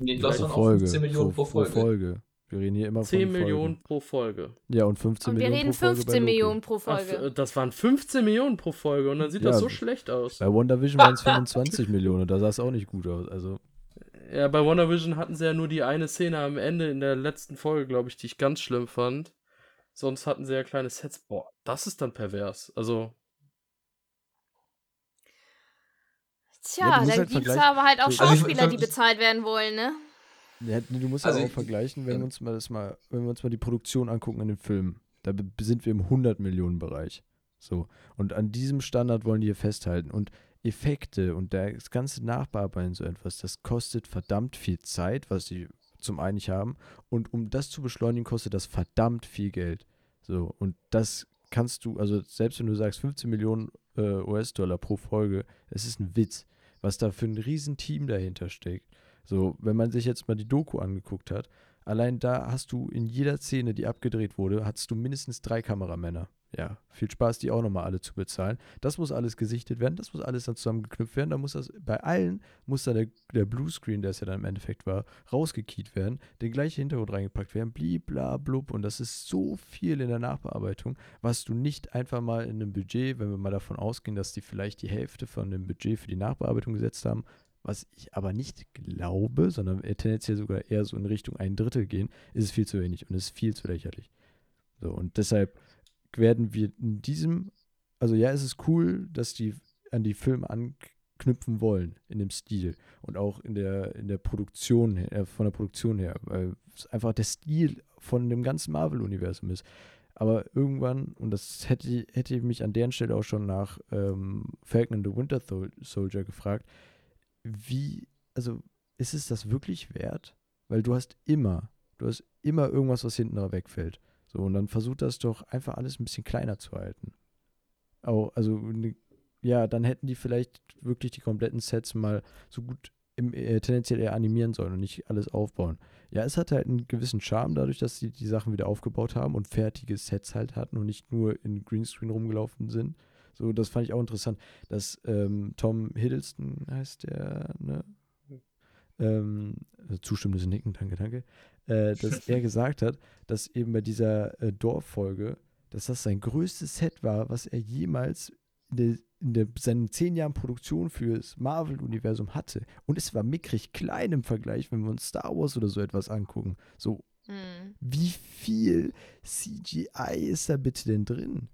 Nee, Pro auch Folge. 15 Millionen pro Folge. Folge. Wir reden hier immer 10 von Millionen Folgen. pro Folge. Ja, und 15 Und wir Millionen reden pro Folge bei 15 Loki. Millionen pro Folge. f- das waren 15 Millionen pro Folge und dann sieht Ja, das so schlecht aus. Bei WandaVision waren es 25 Millionen und da sah es auch nicht gut aus. Also, Ja, bei WandaVision hatten sie ja nur die eine Szene am Ende in der letzten Folge, glaube ich, die ich ganz schlimm fand. Sonst hatten sie ja kleine Sets. Boah, das ist dann pervers. Also, Tja, Ja, dann halt gibt's vergleichen. aber halt auch So- Also ich- Schauspieler, die bezahlt werden wollen, ne? ja, du musst Also ja auch ich- vergleichen, wenn ja. wir uns mal das mal, wenn wir uns mal die Produktion angucken in den Filmen. Da sind wir im 100 Millionen Bereich. So. Und an diesem Standard wollen die hier festhalten. Und Effekte und das ganze Nachbearbeiten so etwas, das kostet verdammt viel Zeit, was sie zum einen nicht haben. Und um das zu beschleunigen, kostet das verdammt viel Geld. So. Und das kannst du, also selbst wenn du sagst 15 Millionen äh, US-Dollar pro Folge, es ist ein Witz, was da für ein riesen Team dahinter steckt. So, wenn man sich jetzt mal die Doku angeguckt hat, allein da hast du in jeder Szene, die abgedreht wurde, hattest du mindestens drei Kameramänner. Ja, viel Spaß, die auch nochmal alle zu bezahlen. Das muss alles gesichtet werden, das muss alles dann zusammengeknüpft werden. Da muss das, bei allen muss dann der, der Bluescreen, der es ja dann im Endeffekt war, rausgekiet werden, der gleiche Hintergrund reingepackt werden, blibla blub. Und das ist so viel in der Nachbearbeitung, was du nicht einfach mal in einem Budget, wenn wir mal davon ausgehen, dass die vielleicht die Hälfte von dem Budget für die Nachbearbeitung gesetzt haben, was ich aber nicht glaube, sondern tendenziell sogar eher so in Richtung ein Drittel gehen, ist es viel zu wenig und ist viel zu lächerlich. So, und deshalb werden wir in diesem, also ja, es ist cool, dass die an die Filme anknüpfen wollen, in dem Stil und auch in der, in der Produktion, äh, von der Produktion her, weil es einfach der Stil von dem ganzen Marvel-Universum ist. Aber irgendwann, und das hätte, hätte ich mich an deren Stelle auch schon nach ähm, Falcon and the Winter Soldier gefragt, wie, also ist es das wirklich wert? Weil du hast immer, du hast immer irgendwas, was hinten wegfällt. So, und dann versucht das doch einfach alles ein bisschen kleiner zu halten. Auch, also, ja, dann hätten die vielleicht wirklich die kompletten Sets mal so gut im, äh, tendenziell eher animieren sollen und nicht alles aufbauen. Ja, es hat halt einen gewissen Charme dadurch, dass sie die Sachen wieder aufgebaut haben und fertige Sets halt hatten und nicht nur in Greenscreen rumgelaufen sind. So, das fand ich auch interessant, dass ähm, Tom Hiddleston heißt der, ne? Ähm, zustimmendes Nicken, danke, danke. Äh, dass *laughs* er gesagt hat, dass eben bei dieser äh, Dorffolge, dass das sein größtes Set war, was er jemals in, der, in der, seinen zehn Jahren Produktion fürs Marvel-Universum hatte. Und es war mickrig klein im Vergleich, wenn wir uns Star Wars oder so etwas angucken. So, Hm. wie viel CGI ist da bitte denn drin?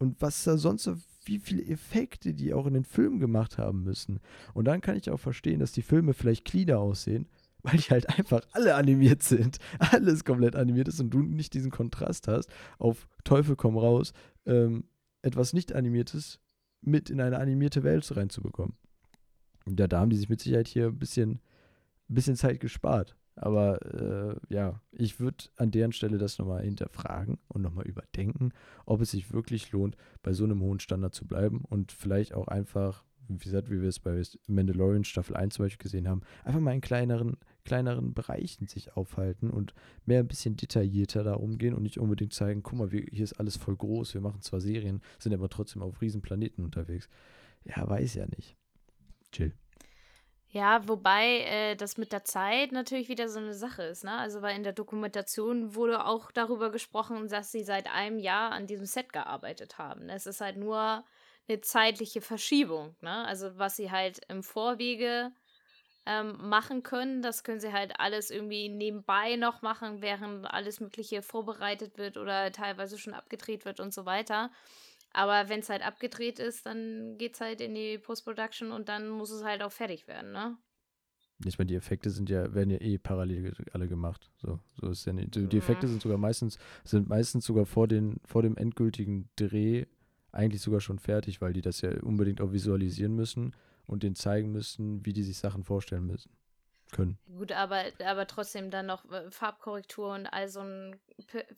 Und was da sonst so, wie viele Effekte die auch in den Filmen gemacht haben müssen. Und dann kann ich auch verstehen, dass die Filme vielleicht cleaner aussehen, *laughs* weil die halt einfach alle animiert sind. *laughs* Alles komplett animiert ist und du nicht diesen Kontrast hast, auf Teufel komm raus, ähm, etwas nicht animiertes mit in eine animierte Welt reinzubekommen. Und ja, da haben die sich mit Sicherheit hier ein bisschen, ein bisschen Zeit gespart. Aber äh, ja, ich würde an deren Stelle das nochmal hinterfragen und nochmal überdenken, ob es sich wirklich lohnt, bei so einem hohen Standard zu bleiben und vielleicht auch einfach, wie gesagt, wie wir es bei Mandalorian Staffel 1 zum Beispiel gesehen haben, einfach mal in kleineren, kleineren Bereichen sich aufhalten und mehr ein bisschen detaillierter da umgehen und nicht unbedingt zeigen, guck mal, wir, hier ist alles voll groß, wir machen zwar Serien, sind aber trotzdem auf riesen Planeten unterwegs. Ja, weiß ja nicht. Chill. Ja, wobei äh, das mit der Zeit natürlich wieder so eine Sache ist, ne? Also weil in der Dokumentation wurde auch darüber gesprochen, dass sie seit einem Jahr an diesem Set gearbeitet haben. Es ist halt nur eine zeitliche Verschiebung, ne? Also was sie halt im Vorwege ähm, machen können, das können sie halt alles irgendwie nebenbei noch machen, während alles Mögliche vorbereitet wird oder teilweise schon abgedreht wird und so weiter. Aber wenn es halt abgedreht ist, dann geht es halt in die Post-Production und dann muss es halt auch fertig werden, ne? Ich meine, die Effekte sind ja, werden ja eh parallel alle gemacht. So, so ist ja nicht. Die die Effekte Mhm. sind sogar meistens, sind meistens sogar vor, den, vor dem endgültigen Dreh eigentlich sogar schon fertig, weil die das ja unbedingt auch visualisieren müssen und denen zeigen müssen, wie die sich Sachen vorstellen müssen. Können. Gut, aber, aber trotzdem dann noch äh, Farbkorrektur und all so ein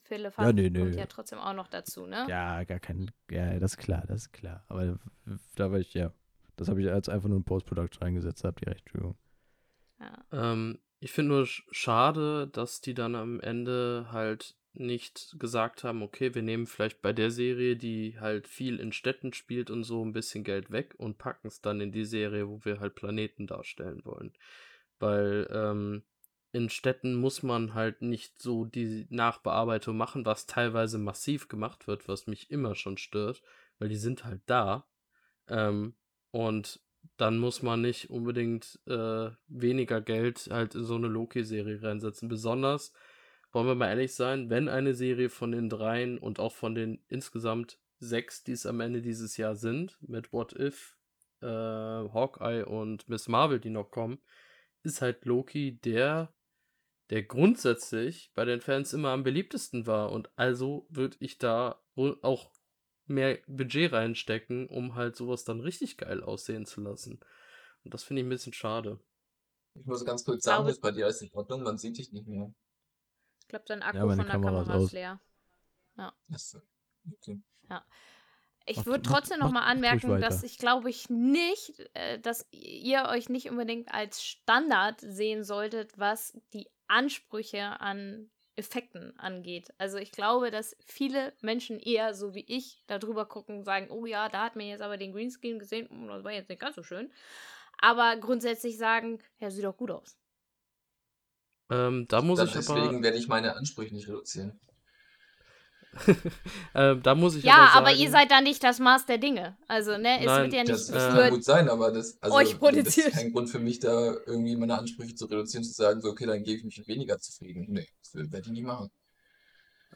Pille Ja, nee, kommt nee. ja trotzdem auch noch dazu, ne? Ja, gar kein. Ja, das ist klar, das ist klar. Aber da war ich, ja. Das habe ich als einfach nur in Post-Production reingesetzt, habt ihr recht, Entschuldigung. Ja. Ähm, ich finde nur sch- schade, dass die dann am Ende halt nicht gesagt haben, okay, wir nehmen vielleicht bei der Serie, die halt viel in Städten spielt und so ein bisschen Geld weg und packen es dann in die Serie, wo wir halt Planeten darstellen wollen. Weil ähm, in Städten muss man halt nicht so die Nachbearbeitung machen, was teilweise massiv gemacht wird, was mich immer schon stört, weil die sind halt da. Ähm, und dann muss man nicht unbedingt äh, weniger Geld halt in so eine Loki-Serie reinsetzen. Besonders, wollen wir mal ehrlich sein, wenn eine Serie von den dreien und auch von den insgesamt sechs, die es am Ende dieses Jahr sind, mit What If, äh, Hawkeye und Miss Marvel, die noch kommen, ist halt Loki der, der grundsätzlich bei den Fans immer am beliebtesten war. Und also würde ich da wohl auch mehr Budget reinstecken, um halt sowas dann richtig geil aussehen zu lassen. Und das finde ich ein bisschen schade. Ich muss ganz kurz sagen, ist bei dir alles in Ordnung, man sieht dich nicht mehr. Ich glaube, dein Akku Ja, von der Kamera ist Kamera ist aus. leer. Achso. Okay. Ich würde trotzdem noch macht- mal macht ruhig anmerken, dass ich glaube ich nicht, äh, dass ihr euch nicht unbedingt als Standard sehen solltet, was die Ansprüche an Effekten angeht. Also ich glaube, dass viele Menschen eher so wie ich da drüber gucken und sagen, oh ja, da hat man jetzt aber den Greenscreen gesehen, hm, das war jetzt nicht ganz so schön. Aber grundsätzlich sagen, ja, sieht doch gut aus. Ähm, da muss ich Deswegen aber, werde ich meine Ansprüche nicht reduzieren. *laughs* ähm, da muss ich Ja, aber, aber, sagen, ihr seid da nicht das Maß der Dinge. Also, ne, es Nein, wird ja nicht Das, äh, das für kann gut sein, aber das, also, euch das ist kein Grund für mich, da irgendwie meine Ansprüche zu reduzieren, zu sagen, so, okay, dann gebe ich mich weniger zufrieden. Nee, das werde ich nicht machen.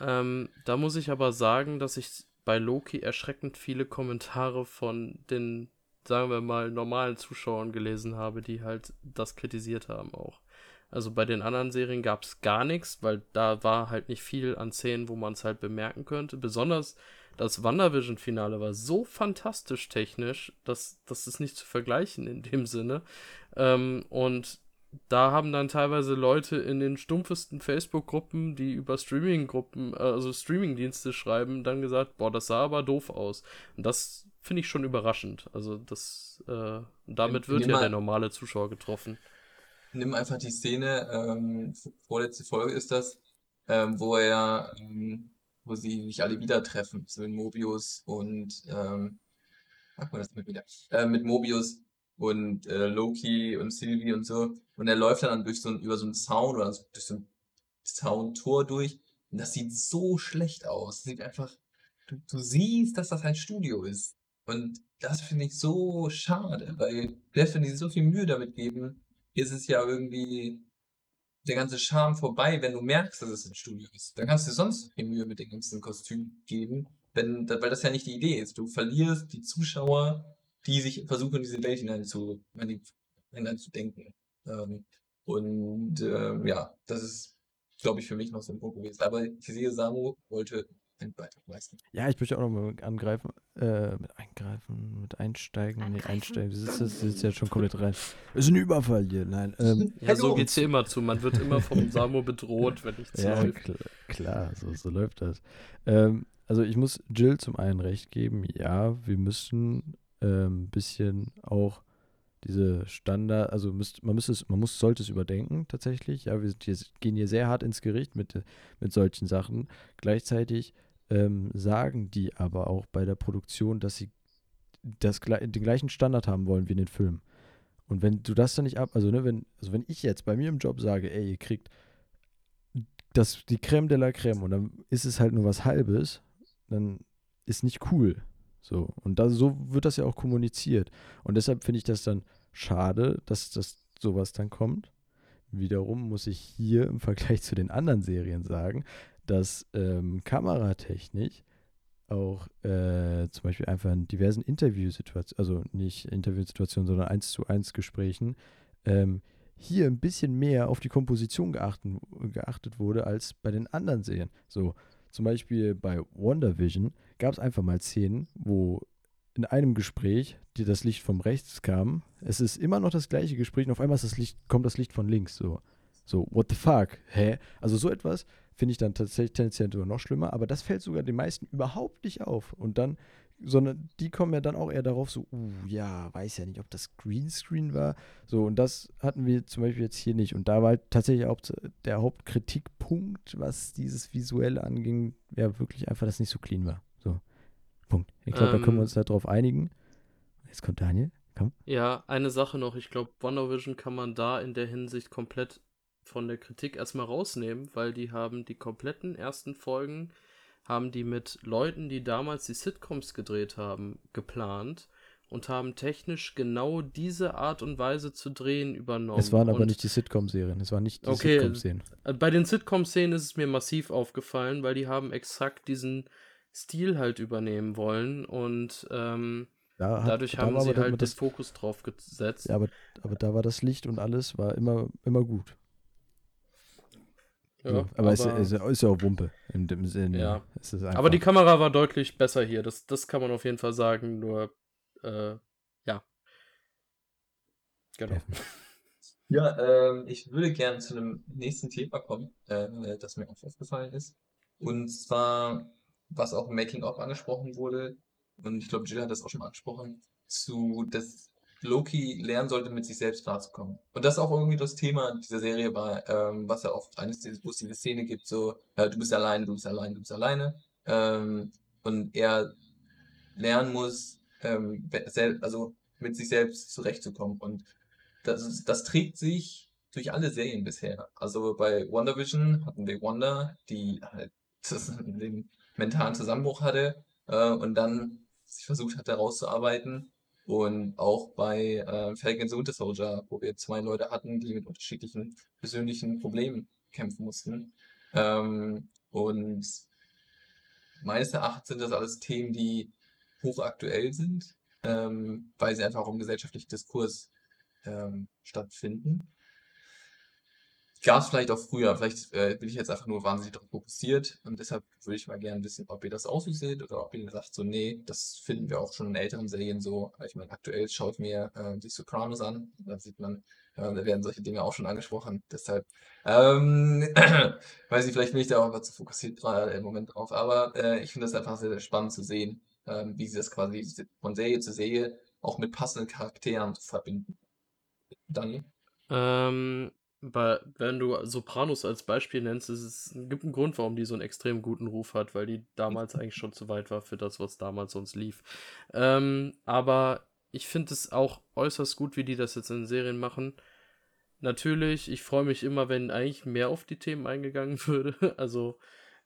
Ähm, da muss ich aber sagen, dass ich bei Loki erschreckend viele Kommentare von den, sagen wir mal, normalen Zuschauern gelesen habe, die halt das kritisiert haben auch. Also bei den anderen Serien gab es gar nichts, weil da war halt nicht viel an Szenen, wo man es halt bemerken könnte. Besonders das WandaVision-Finale war so fantastisch technisch, dass das ist nicht zu vergleichen in dem Sinne. Ähm, und da haben dann teilweise Leute in den stumpfesten Facebook-Gruppen, die über Streaming-Gruppen, äh, also Streaming-Dienste schreiben, dann gesagt, boah, das sah aber doof aus. Und das finde ich schon überraschend. Also das, äh, damit wird ja der normale Zuschauer getroffen. Nimm einfach die Szene, ähm, vorletzte Folge ist das, ähm, wo er, ähm, wo sie sich alle wieder treffen, so mit Mobius und, ähm, mal das mit wieder, äh, mit Mobius und äh, Loki und Sylvie und so. Und er läuft dann durch so ein, über so einen Zaun oder durch so ein Zauntor durch. Und das sieht so schlecht aus. Sieht einfach, du, du siehst, dass das ein Studio ist. Und das finde ich so schade, weil selbst wenn die so viel Mühe damit geben, ist es ja irgendwie der ganze Charme vorbei, wenn du merkst, dass es ein Studio ist. Dann kannst du sonst so viel Mühe mit den ganzen Kostümen geben, wenn, weil das ja nicht die Idee ist. Du verlierst die Zuschauer, die sich versuchen, in diese Welt hineinzu, hineinzudenken. Ähm, und ähm, ja, das ist, glaube ich, für mich noch so ein Punkt gewesen. Aber ich sehe, Samu wollte. Ja, ich möchte auch nochmal angreifen, äh, mit eingreifen, mit einsteigen, nee, Angreifen? einsteigen, du sitzt, jetzt- sitzt ja schon komplett rein. Ist ein Überfall hier, nein, ähm, Ja, so Hallo. geht's hier immer zu. Man wird immer vom Samo bedroht, wenn nichts ja, läuft. klar, klar so, so läuft das. Ähm, also ich muss Jill zum einen recht geben, ja, wir müssen ein ähm, bisschen auch diese Standard, also müsst, man müsste es, man muss, sollte es überdenken tatsächlich. Ja, wir sind hier, gehen hier sehr hart ins Gericht mit, mit solchen Sachen. Gleichzeitig ähm, sagen die aber auch bei der Produktion, dass sie das, den gleichen Standard haben wollen wie in den Filmen. Und wenn du das dann nicht ab, also ne, wenn, also wenn ich jetzt bei mir im Job sage, ey, ihr kriegt das, die Creme de la Creme und dann ist es halt nur was Halbes, dann ist nicht cool. So. Und da, so wird das ja auch kommuniziert. Und deshalb finde ich das dann schade, dass das sowas dann kommt. Wiederum muss ich hier im Vergleich zu den anderen Serien sagen, dass ähm, Kameratechnik auch äh, zum Beispiel einfach in diversen Interviewsituationen, also nicht Interviewsituationen, sondern eins zu eins Gesprächen, ähm, hier ein bisschen mehr auf die Komposition geachten, geachtet wurde als bei den anderen Serien. So, zum Beispiel bei WandaVision gab es einfach mal Szenen, wo in einem Gespräch, die das Licht vom rechts kam, es ist immer noch das gleiche Gespräch und auf einmal das Licht, kommt das Licht von links. So, so what the fuck? Hä? Also so etwas finde ich dann tatsächlich tendenziell sogar noch schlimmer, aber das fällt sogar den meisten überhaupt nicht auf. Und dann, sondern die kommen ja dann auch eher darauf, so, uh, ja, weiß ja nicht, ob das Greenscreen war. So, und das hatten wir zum Beispiel jetzt hier nicht. Und da war halt tatsächlich auch der Hauptkritikpunkt, was dieses Visuelle anging, ja wirklich einfach, dass es nicht so clean war. So, Punkt. Ich glaube, da können Ähm. wir uns darauf einigen. Jetzt kommt Daniel. Komm. Ja, eine Sache noch. Ich glaube, WandaVision kann man da in der Hinsicht komplett von der Kritik erstmal rausnehmen, weil die haben die kompletten ersten Folgen haben die mit Leuten, die damals die Sitcoms gedreht haben, geplant und haben technisch genau diese Art und Weise zu drehen übernommen. Es waren aber und nicht die Sitcom-Serien, es waren nicht die Okay, Sitcom-Serien. äh, Bei den Sitcom-Szenen ist es mir massiv aufgefallen, weil die haben exakt diesen Stil halt übernehmen wollen und ähm, hat- dadurch da haben sie halt dann den das, Fokus drauf gesetzt. ja, aber, aber da war das Licht und alles war immer, immer gut. Ja, so, aber, es ist, ist ja auch Wumpe in dem Sinne. Ja. Es ist einfach, aber die Kamera war deutlich besser hier, das, das kann man auf jeden Fall sagen, nur äh, ja. Genau. Ja, ähm, ich würde gerne zu einem nächsten Thema kommen, äh, das mir auch aufgefallen ist. Und zwar, was auch im Making-of angesprochen wurde, und ich glaube, Jill hat das auch schon mal angesprochen, zu, dass Loki lernen sollte, mit sich selbst klarzukommen. Und das auch irgendwie das Thema dieser Serie war, ähm, was ja oft es diese Szene gibt, so, äh, du bist alleine, du bist alleine, du bist alleine. Ähm, und er lernen muss, ähm, also mit sich selbst zurechtzukommen. Und das, ist, das trägt sich durch alle Serien bisher. Also bei WandaVision hatten wir Wanda, die halt *laughs* den mentalen Zusammenbruch hatte äh, und dann sich versucht hat, herauszuarbeiten. Und auch bei äh, Falcon and the Winter Soldier, wo wir zwei Leute hatten, die mit unterschiedlichen persönlichen Problemen kämpfen mussten. Ähm, und meines Erachtens sind das alles Themen, die hochaktuell sind, ähm, weil sie einfach auch im gesellschaftlichen Diskurs ähm, stattfinden. Gab es vielleicht auch früher, vielleicht äh, bin ich jetzt einfach nur wahnsinnig darauf fokussiert und deshalb würde ich mal gerne wissen, ob ihr das auch so seht oder ob ihr sagt, so, nee, das finden wir auch schon in älteren Serien so. Ich meine, aktuell schaue ich mir äh, die Sopranos an, da sieht man, äh, da werden solche Dinge auch schon angesprochen. Deshalb, ähm, *clears throat* weiß ich, vielleicht bin ich da auch einfach zu fokussiert gerade im Moment drauf, aber äh, ich finde das einfach sehr, sehr spannend zu sehen, ähm, wie sie das quasi von Serie zu Serie auch mit passenden Charakteren verbinden. Dani? Ähm, bei, wenn du Sopranos als Beispiel nennst, ist es gibt einen Grund, warum die so einen extrem guten Ruf hat, weil die damals *laughs* eigentlich schon zu weit war für das, was damals sonst lief. Ähm, aber ich finde es auch äußerst gut, wie die das jetzt in Serien machen. Natürlich, ich freue mich immer, wenn eigentlich mehr auf die Themen eingegangen *laughs* würde. Also,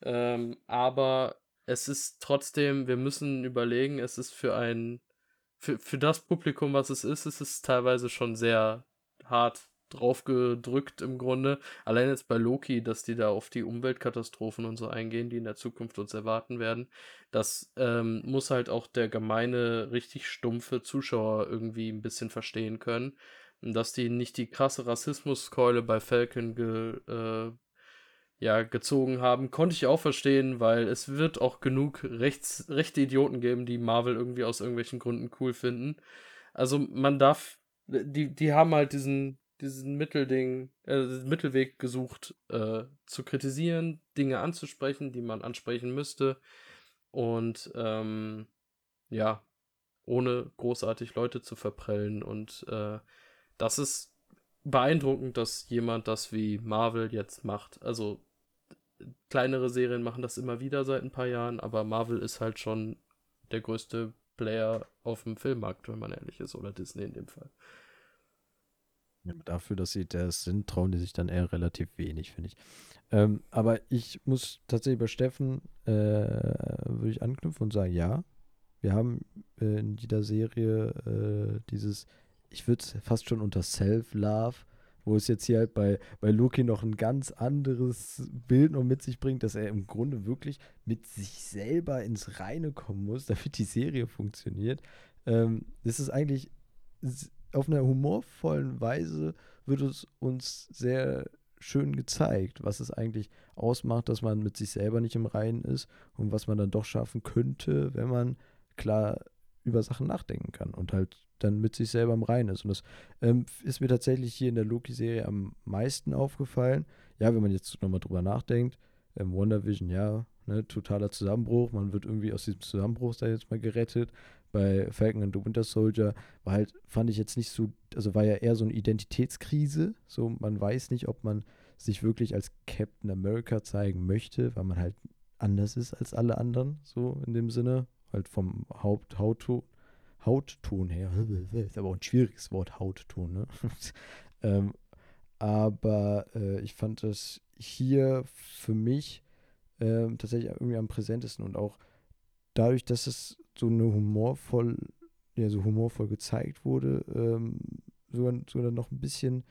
ähm, aber es ist trotzdem, wir müssen überlegen, es ist für ein, für, für das Publikum, was es ist, es ist teilweise schon sehr hart drauf gedrückt im Grunde. Allein jetzt bei Loki, dass die da auf die Umweltkatastrophen und so eingehen, die in der Zukunft uns erwarten werden. Das ähm, muss halt auch der gemeine, richtig stumpfe Zuschauer irgendwie ein bisschen verstehen können. Und dass die nicht die krasse Rassismuskeule bei Falcon ge, äh, ja, gezogen haben, konnte ich auch verstehen, weil es wird auch genug rechts, rechte Idioten geben, die Marvel irgendwie aus irgendwelchen Gründen cool finden. Also man darf, die, die haben halt diesen, diesen Mittelding, äh, Mittelweg gesucht, äh, zu kritisieren, Dinge anzusprechen, die man ansprechen müsste. Und ähm, ja, ohne großartig Leute zu verprellen. Und äh, das ist beeindruckend, dass jemand das wie Marvel jetzt macht. Also kleinere Serien machen das immer wieder seit ein paar Jahren, aber Marvel ist halt schon der größte Player auf dem Filmmarkt, wenn man ehrlich ist, oder Disney in dem Fall. Dafür, dass sie das sind, trauen die sich dann eher relativ wenig, finde ich. Ähm, aber ich muss tatsächlich bei Steffen, äh, würde ich anknüpfen und sagen, ja, wir haben äh, in jeder Serie äh, dieses, ich würde es fast schon unter Self-Love, wo es jetzt hier halt bei, bei Loki noch ein ganz anderes Bild noch mit sich bringt, dass er im Grunde wirklich mit sich selber ins Reine kommen muss, *laughs* damit die Serie funktioniert. Ähm, das ist eigentlich auf einer humorvollen Weise wird es uns sehr schön gezeigt, was es eigentlich ausmacht, dass man mit sich selber nicht im Reinen ist und was man dann doch schaffen könnte, wenn man klar über Sachen nachdenken kann und halt dann mit sich selber im Reinen ist. Und das ähm, ist mir tatsächlich hier in der Loki-Serie am meisten aufgefallen. Ja, wenn man jetzt nochmal drüber nachdenkt, ähm, WandaVision, ja, ne, totaler Zusammenbruch, man wird irgendwie aus diesem Zusammenbruch da jetzt mal gerettet. Bei Falcon and the Winter Soldier war halt, fand ich jetzt nicht so, also war ja eher so eine Identitätskrise. So, man weiß nicht, ob man sich wirklich als Captain America zeigen möchte, weil man halt anders ist als alle anderen, so in dem Sinne. Halt vom Haupt, Hautton, Hautton her. *laughs* Ist aber auch ein schwieriges Wort, Hautton, ne? *laughs* ähm, aber äh, ich fand das hier für mich äh, tatsächlich irgendwie am präsentesten und auch dadurch, dass es so eine humorvoll, ja, so humorvoll gezeigt wurde, ähm, sogar, sogar noch ein bisschen,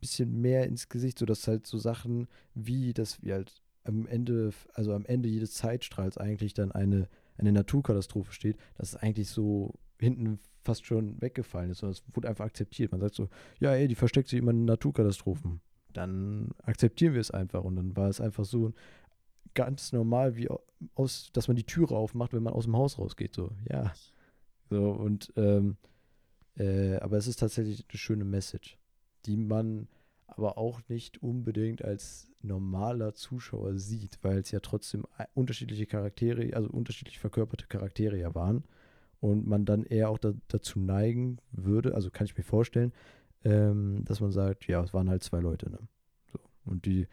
bisschen mehr ins Gesicht, sodass halt so Sachen wie, dass wir halt am Ende, also am Ende jedes Zeitstrahls eigentlich dann eine, eine Naturkatastrophe steht, dass es eigentlich so hinten fast schon weggefallen ist, sondern es wurde einfach akzeptiert. Man sagt so, ja, ey, die versteckt sich immer in Naturkatastrophen. Dann akzeptieren wir es einfach. Und dann war es einfach so ganz normal, wie aus, dass man die Türe aufmacht, wenn man aus dem Haus rausgeht. So, ja. So, und ähm, äh, aber es ist tatsächlich eine schöne Message, die man aber auch nicht unbedingt als normaler Zuschauer sieht, weil es ja trotzdem unterschiedliche Charaktere, also unterschiedlich verkörperte Charaktere ja waren und man dann eher auch da, dazu neigen würde, also kann ich mir vorstellen, ähm, dass man sagt, ja, es waren halt zwei Leute, ne? So. Und die,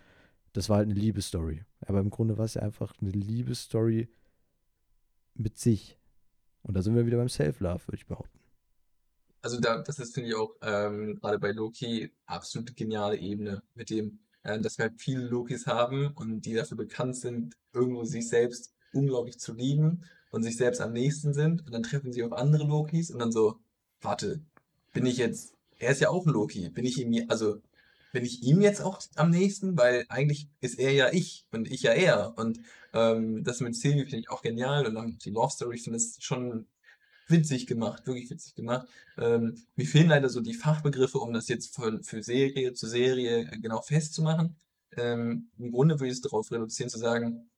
das war halt eine Liebesstory. Aber im Grunde war es ja einfach eine Liebesstory mit sich. Und da sind wir wieder beim Self-Love, würde ich behaupten. Also da, das ist, finde ich, auch ähm, gerade bei Loki absolut geniale Ebene, mit dem, äh, dass wir halt viele Lokis haben und die dafür bekannt sind, irgendwo sich selbst unglaublich zu lieben und sich selbst am nächsten sind. Und dann treffen sie auf andere Lokis und dann so, warte, bin ich jetzt, er ist ja auch ein Loki, bin ich ihm, also bin ich ihm jetzt auch am nächsten, weil eigentlich ist er ja ich und ich ja er. Und ähm, das mit Sylvie finde ich auch genial und dann die Love Story finde ich schon witzig gemacht, wirklich witzig gemacht. Ähm, mir fehlen leider so die Fachbegriffe, um das jetzt von, für Serie zu Serie genau festzumachen. Ähm, Im Grunde würde ich es darauf reduzieren, zu sagen,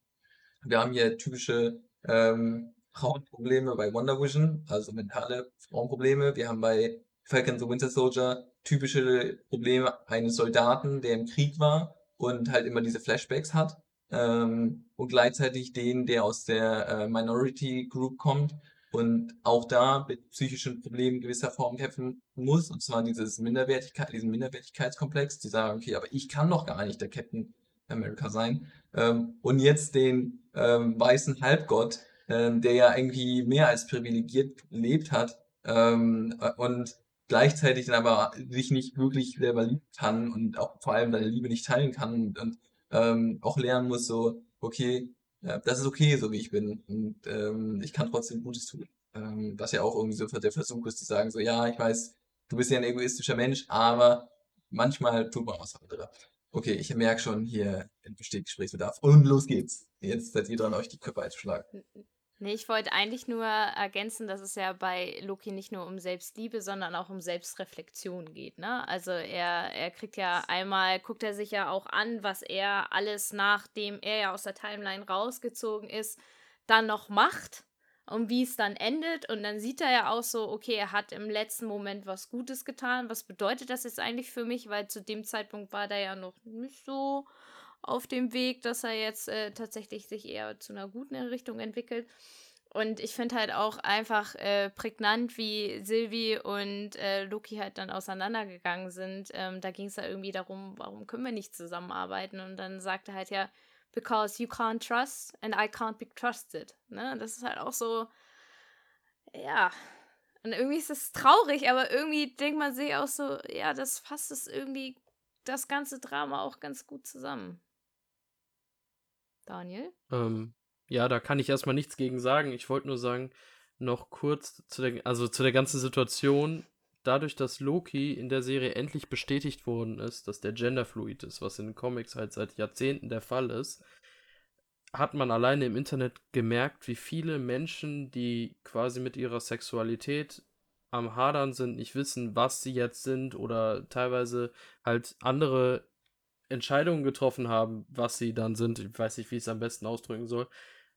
wir haben hier typische ähm, Frauenprobleme bei Wonder Vision, also mentale Frauenprobleme. Wir haben bei Falcon the Winter Soldier typische Probleme eines Soldaten, der im Krieg war und halt immer diese Flashbacks hat. Ähm, und gleichzeitig den, der aus der äh, Minority Group kommt und auch da mit psychischen Problemen gewisser Form kämpfen muss, und zwar dieses Minderwertigkeit, diesen Minderwertigkeitskomplex, die sagen, okay, aber ich kann doch gar nicht der Captain America sein. Ähm, und jetzt den ähm, weißen Halbgott, ähm, der ja irgendwie mehr als privilegiert gelebt hat ähm, und gleichzeitig dann aber sich nicht wirklich selber lieben kann und auch vor allem seine Liebe nicht teilen kann und, und ähm, auch lernen muss, so, okay, ja, das ist okay, so wie ich bin. Und ähm, ich kann trotzdem Gutes tun. Ähm, was ja auch irgendwie so der Versuch ist, zu sagen, so, ja, ich weiß, du bist ja ein egoistischer Mensch, aber manchmal tut man was anderes. Okay, ich merke schon, hier besteht Gesprächsbedarf. Und los geht's. Jetzt seid ihr dran, euch die Köpfe einzuschlagen. Nee, ich wollte eigentlich nur ergänzen, dass es ja bei Loki nicht nur um Selbstliebe, sondern auch um Selbstreflexion geht. Ne? Also er, er kriegt ja einmal, guckt er sich ja auch an, was er alles, nachdem er ja aus der Timeline rausgezogen ist, dann noch macht und wie es dann endet. Und dann sieht er ja auch so, okay, er hat im letzten Moment was Gutes getan. Was bedeutet das jetzt eigentlich für mich? Weil zu dem Zeitpunkt war der ja noch nicht so auf dem Weg, dass er jetzt äh, tatsächlich sich eher zu einer guten Richtung entwickelt. Und ich finde halt auch einfach äh, prägnant, wie Sylvie und äh, Loki halt dann auseinandergegangen sind. Ähm, da ging es ja irgendwie darum, warum können wir nicht zusammenarbeiten? Und dann sagte halt ja, because you can't trust and I can't be trusted. Ne? Das ist halt auch so, ja. Und irgendwie ist es traurig, aber irgendwie denkt man sich auch so, ja, das fasst es irgendwie das ganze Drama auch ganz gut zusammen. Daniel? Ähm, ja, da kann ich erstmal nichts gegen sagen. Ich wollte nur sagen, noch kurz zu der, also zu der ganzen Situation. Dadurch, dass Loki in der Serie endlich bestätigt worden ist, dass der genderfluid ist, was in den Comics halt seit Jahrzehnten der Fall ist, hat man alleine im Internet gemerkt, wie viele Menschen, die quasi mit ihrer Sexualität am Hadern sind, nicht wissen, was sie jetzt sind oder teilweise halt andere Entscheidungen getroffen haben, was sie dann sind. Ich weiß nicht, wie ich es am besten ausdrücken soll.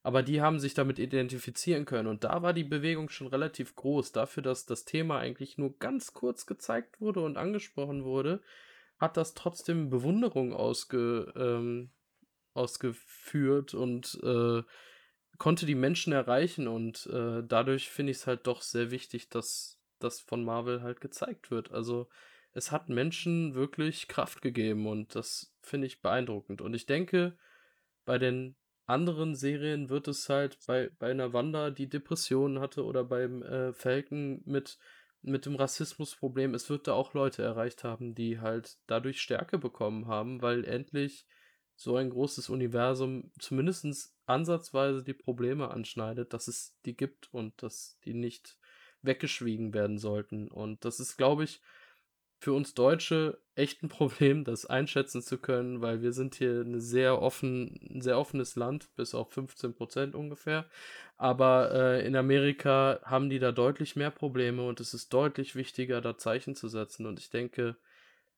Aber die haben sich damit identifizieren können. Und da war die Bewegung schon relativ groß. Dafür, dass das Thema eigentlich nur ganz kurz gezeigt wurde und angesprochen wurde, hat das trotzdem Bewunderung ausge, ähm, ausgeführt und äh, konnte die Menschen erreichen. Und äh, dadurch finde ich es halt doch sehr wichtig, dass das von Marvel halt gezeigt wird. Also es hat Menschen wirklich Kraft gegeben und das finde ich beeindruckend. Und ich denke, bei den anderen Serien wird es halt bei, bei einer Wanda, die Depressionen hatte, oder beim äh, Falcon mit mit dem Rassismusproblem, es wird da auch Leute erreicht haben, die halt dadurch Stärke bekommen haben, weil endlich so ein großes Universum zumindest ansatzweise die Probleme anschneidet, dass es die gibt und dass die nicht weggeschwiegen werden sollten. Und das ist, glaube ich, für uns Deutsche echt ein Problem, das einschätzen zu können, weil wir sind hier eine sehr offen, ein sehr offenes Land, bis auf 15 Prozent ungefähr. Aber äh, in Amerika haben die da deutlich mehr Probleme und es ist deutlich wichtiger, da Zeichen zu setzen. Und ich denke,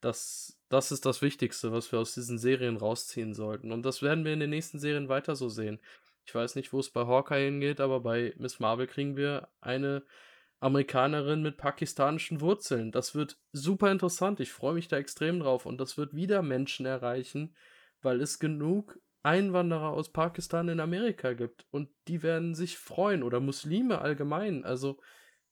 das, das ist das Wichtigste, was wir aus diesen Serien rausziehen sollten. Und das werden wir in den nächsten Serien weiter so sehen. Ich weiß nicht, wo es bei Hawkeye hingeht, aber bei Miss Marvel kriegen wir eine Amerikanerin mit pakistanischen Wurzeln. Das wird super interessant. Ich freue mich da extrem drauf. Und das wird wieder Menschen erreichen, weil es genug Einwanderer aus Pakistan in Amerika gibt. Und die werden sich freuen. Oder Muslime allgemein. Also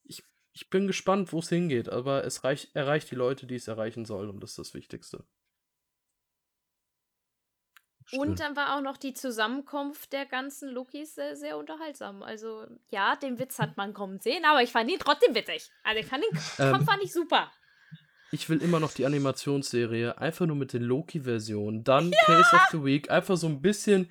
ich, ich bin gespannt, wo es hingeht. Aber es reich, erreicht die Leute, die es erreichen soll. Und das ist das Wichtigste. Und dann war auch noch die Zusammenkunft der ganzen Lokis sehr, sehr unterhaltsam. Also, ja, den Witz hat man kommen sehen, aber ich fand ihn trotzdem witzig. Also, ich fand ihn ähm, fand ich super. Ich will immer noch die Animationsserie, einfach nur mit den Loki-Versionen. Dann ja! Case of the Week, einfach so ein bisschen.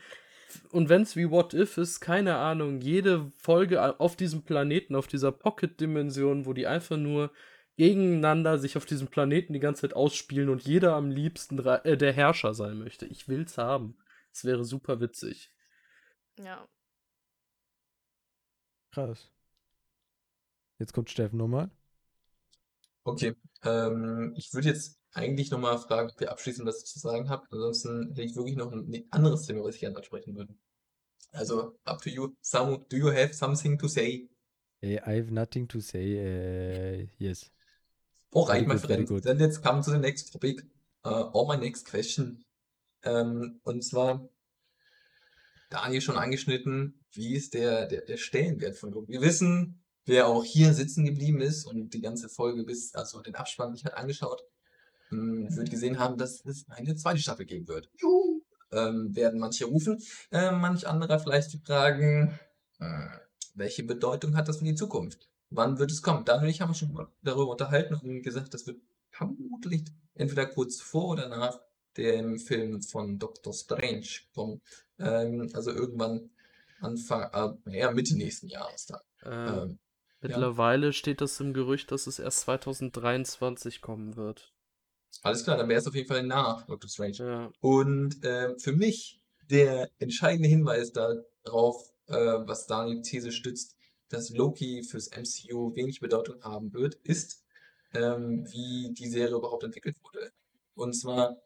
Und wenn es wie What If ist, keine Ahnung, jede Folge auf diesem Planeten, auf dieser Pocket-Dimension, wo die einfach nur gegeneinander sich auf diesem Planeten die ganze Zeit ausspielen und jeder am liebsten äh, der Herrscher sein möchte. Ich will's haben. Es wäre super witzig. Ja. Krass. Jetzt kommt Steffen nochmal. Okay. Ähm, ich würde jetzt eigentlich nochmal fragen, ob ihr abschließend was zu sagen habt. Ansonsten hätte ich wirklich noch ein anderes Thema, was ich gerne ansprechen würde. Also, up to you. Samu, do you have something to say? I have nothing to say. Uh, yes. All right, my friend. Then let's come to the next topic. Uh, or my next question. Ähm, und zwar, Daniel schon angeschnitten, wie ist der, der, der Stellenwert von Loki? Wir wissen, wer auch hier sitzen geblieben ist und die ganze Folge bis, also den Abspann sich hat angeschaut, ähm, wird gesehen haben, dass es eine zweite Staffel geben wird. Ähm, werden manche rufen, äh, manch anderer vielleicht fragen, äh, welche Bedeutung hat das für die Zukunft? Wann wird es kommen? Daniel und ich haben schon darüber unterhalten und gesagt, das wird vermutlich entweder kurz vor oder nach dem Film von Doctor Strange kommen. Ähm, also irgendwann Anfang, äh, ja, Mitte nächsten Jahres dann. Äh, ähm, mittlerweile ja. steht das im Gerücht, dass es erst 2023 kommen wird. Alles klar, dann wäre es auf jeden Fall nach Doctor Strange. Ja. Und äh, für mich der entscheidende Hinweis darauf, äh, was Daniel These stützt, dass Loki fürs MCU wenig Bedeutung haben wird, ist, ähm, wie die Serie überhaupt entwickelt wurde. Und zwar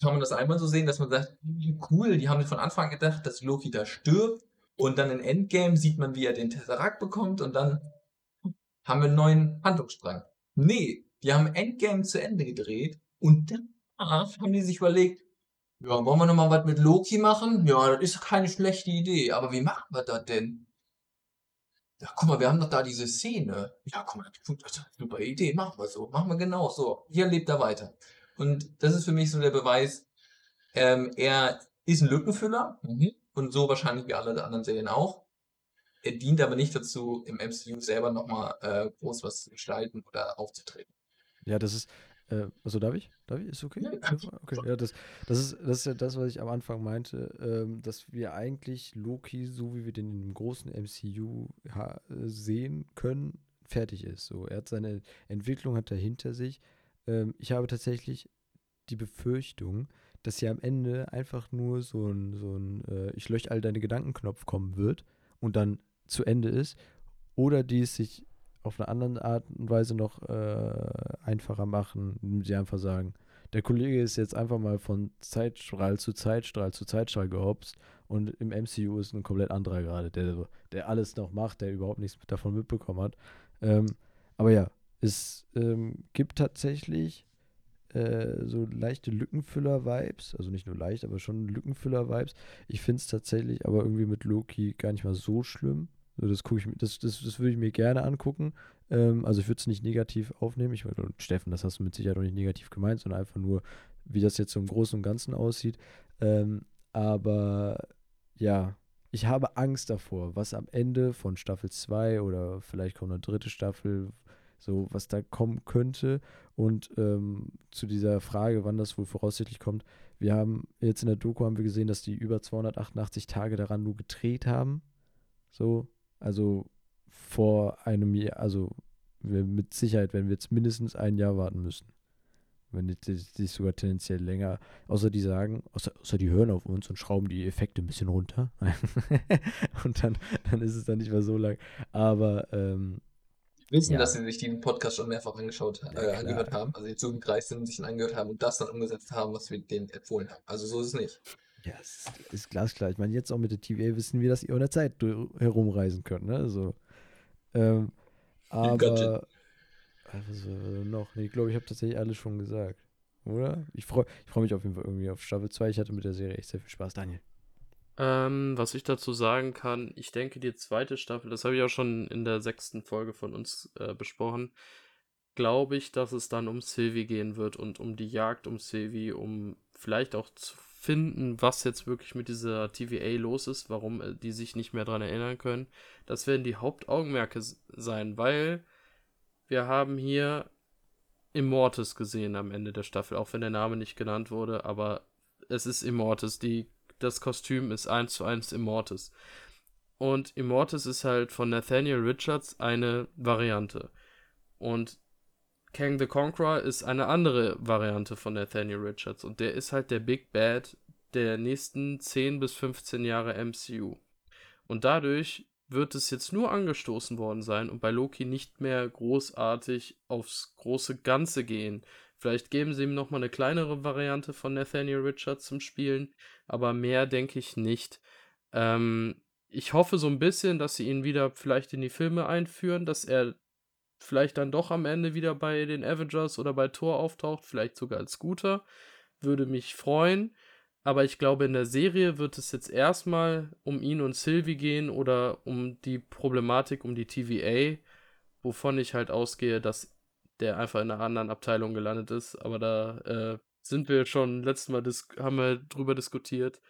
kann man das einmal so sehen, dass man sagt, cool, die haben von Anfang gedacht, dass Loki da stirbt und dann in Endgame sieht man, wie er den Tesseract bekommt und dann haben wir einen neuen Handlungsstrang. Nee, die haben Endgame zu Ende gedreht und danach haben die sich überlegt, ja, wollen wir nochmal was mit Loki machen? Ja, das ist keine schlechte Idee, aber wie machen wir das denn? Ja, guck mal, wir haben doch da diese Szene. Ja, guck mal, super Idee, machen wir so. Machen wir genau so. Hier lebt er weiter. Und das ist für mich so der Beweis, ähm, er ist ein Lückenfüller mhm. und so wahrscheinlich wie alle anderen Serien auch. Er dient aber nicht dazu, im MCU selber nochmal äh, groß was zu gestalten oder aufzutreten. Ja, das ist, äh, also darf ich? Darf ich? Ist okay? Okay. Ja, das, das, ist, das ist ja das, was ich am Anfang meinte, ähm, dass wir eigentlich Loki, so wie wir den im großen MCU sehen können, fertig ist. So, er hat seine Entwicklung hat er hinter sich. Ähm, ich habe tatsächlich die Befürchtung, dass hier am Ende einfach nur so ein, so ein äh, Ich lösche all deine Gedankenknopf kommen wird und dann zu Ende ist. Oder die es sich auf eine andere Art und Weise noch äh, einfacher machen, indem sie einfach sagen, der Kollege ist jetzt einfach mal von Zeitstrahl zu Zeitstrahl zu Zeitstrahl gehopst und im MCU ist ein komplett anderer gerade, der, der alles noch macht, der überhaupt nichts davon mitbekommen hat. Ähm, aber ja, es ähm, gibt tatsächlich äh, so leichte Lückenfüller-Vibes, also nicht nur leicht, aber schon Lückenfüller-Vibes. Ich finde es tatsächlich aber irgendwie mit Loki gar nicht mal so schlimm. Das gucke ich das, das, das würde ich mir gerne angucken. Ähm, also ich würde es nicht negativ aufnehmen. Ich meine, Steffen, das hast du mit Sicherheit auch nicht negativ gemeint, sondern einfach nur, wie das jetzt so im Großen und Ganzen aussieht. Ähm, aber ja, ich habe Angst davor, was am Ende von Staffel 2 oder vielleicht kommt eine dritte Staffel, so was da kommen könnte. Und ähm, zu dieser Frage, wann das wohl voraussichtlich kommt, wir haben jetzt in der Doku haben wir gesehen, dass die über 288 Tage daran nur gedreht haben. So, also vor einem Jahr, also wir, mit Sicherheit werden wir jetzt mindestens ein Jahr warten müssen. Wenn nicht, sich sogar tendenziell länger. Außer die sagen, außer, außer die hören auf uns und schrauben die Effekte ein bisschen runter. *laughs* und dann, dann ist es dann nicht mehr so lang. Aber ähm, wissen, Ja. dass sie sich den Podcast schon mehrfach angeschaut, äh, angehört haben, also die zugereist sind und sich ihn angehört haben und das dann umgesetzt haben, was wir denen empfohlen haben. Also so ist es nicht. Ja, es ist, ist glasklar. Ich meine, jetzt auch mit der TVA wissen wir, dass ihr in der Zeit herumreisen könnt, ne? Also, ähm, *laughs* aber, was war noch? Nee, ich glaube, ich habe tatsächlich alles schon gesagt, oder? Ich freue ich freu mich auf jeden Fall irgendwie auf Staffel 2. Ich hatte mit der Serie echt sehr viel Spaß. Daniel. Ähm, was ich dazu sagen kann, ich denke, die zweite Staffel, das habe ich auch schon in der sechsten Folge von uns äh, besprochen, glaube ich, dass es dann um Sylvie gehen wird und um die Jagd um Sylvie, um vielleicht auch zu finden, was jetzt wirklich mit dieser TVA los ist, warum äh, die sich nicht mehr dran erinnern können. Das werden die Hauptaugenmerke sein, weil wir haben hier Immortus gesehen am Ende der Staffel, auch wenn der Name nicht genannt wurde, aber es ist Immortus. Die, das Kostüm ist eins zu eins Immortus. Und Immortus ist halt von Nathaniel Richards eine Variante. Und Kang the Conqueror ist eine andere Variante von Nathaniel Richards. Und der ist halt der Big Bad der nächsten 10 bis 15 Jahre MCU. Und dadurch wird es jetzt nur angestoßen worden sein und bei Loki nicht mehr großartig aufs große Ganze gehen. Vielleicht geben sie ihm nochmal eine kleinere Variante von Nathaniel Richards zum Spielen, aber mehr denke ich nicht. Ähm, ich hoffe so ein bisschen, dass sie ihn wieder vielleicht in die Filme einführen, dass er vielleicht dann doch am Ende wieder bei den Avengers oder bei Thor auftaucht, vielleicht sogar als Guter. Würde mich freuen. Aber ich glaube, in der Serie wird es jetzt erstmal um ihn und Sylvie gehen oder um die Problematik um die TVA, wovon ich halt ausgehe, dass der einfach in einer anderen Abteilung gelandet ist. Aber da äh, sind wir schon letztes Mal haben wir drüber diskutiert.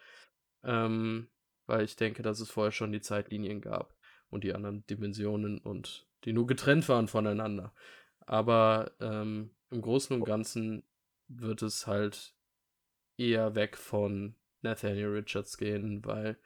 Ähm, weil ich denke, dass es vorher schon die Zeitlinien gab und die anderen Dimensionen und die nur getrennt waren voneinander. Aber ähm, im Großen und Ganzen wird es halt eher weg von Nathaniel Richards gehen, weil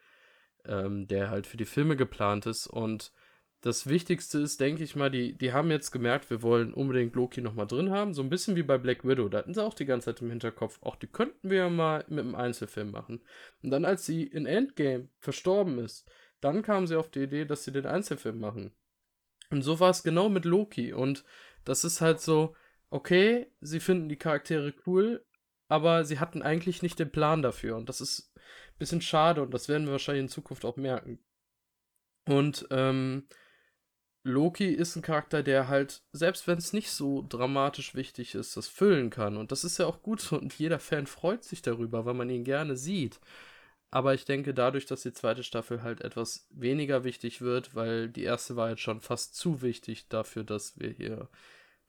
ähm, der halt für die Filme geplant ist. Und das Wichtigste ist, denke ich mal, die, die haben jetzt gemerkt, wir wollen unbedingt Loki nochmal drin haben. So ein bisschen wie bei Black Widow. Da hatten sie auch die ganze Zeit im Hinterkopf. Auch die könnten wir ja mal mit einem Einzelfilm machen. Und dann, als sie in Endgame verstorben ist, dann kamen sie auf die Idee, dass sie den Einzelfilm machen. Und so war es genau mit Loki. Und das ist halt so, okay, sie finden die Charaktere cool, aber sie hatten eigentlich nicht den Plan dafür. Und das ist ein bisschen schade und das werden wir wahrscheinlich in Zukunft auch merken. Und ähm, Loki ist ein Charakter, der halt, selbst wenn es nicht so dramatisch wichtig ist, das füllen kann. Und das ist ja auch gut so. Und jeder Fan freut sich darüber, weil man ihn gerne sieht. Aber ich denke, dadurch, dass die zweite Staffel halt etwas weniger wichtig wird, weil die erste war jetzt schon fast zu wichtig dafür, dass wir hier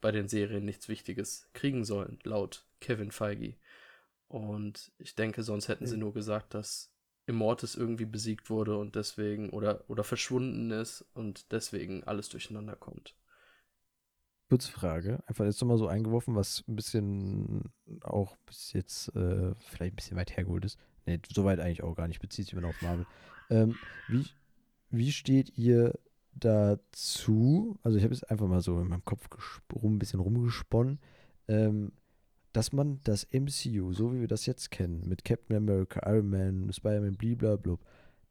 bei den Serien nichts Wichtiges kriegen sollen, laut Kevin Feige. Und ich denke, sonst hätten sie nur gesagt, dass Immortus irgendwie besiegt wurde und deswegen oder, oder verschwunden ist und deswegen alles durcheinander kommt. Kurze Frage, einfach jetzt nochmal so eingeworfen, was ein bisschen auch bis jetzt äh, vielleicht ein bisschen weit hergeholt ist. Ne, soweit eigentlich auch gar nicht, bezieht sich immer noch auf Marvel. Ähm, wie, wie steht ihr dazu? Also ich habe jetzt einfach mal so in meinem Kopf rum, ein bisschen rumgesponnen, ähm, dass man das MCU, so wie wir das jetzt kennen, mit Captain America, Iron Man, Spider-Man, blablabla,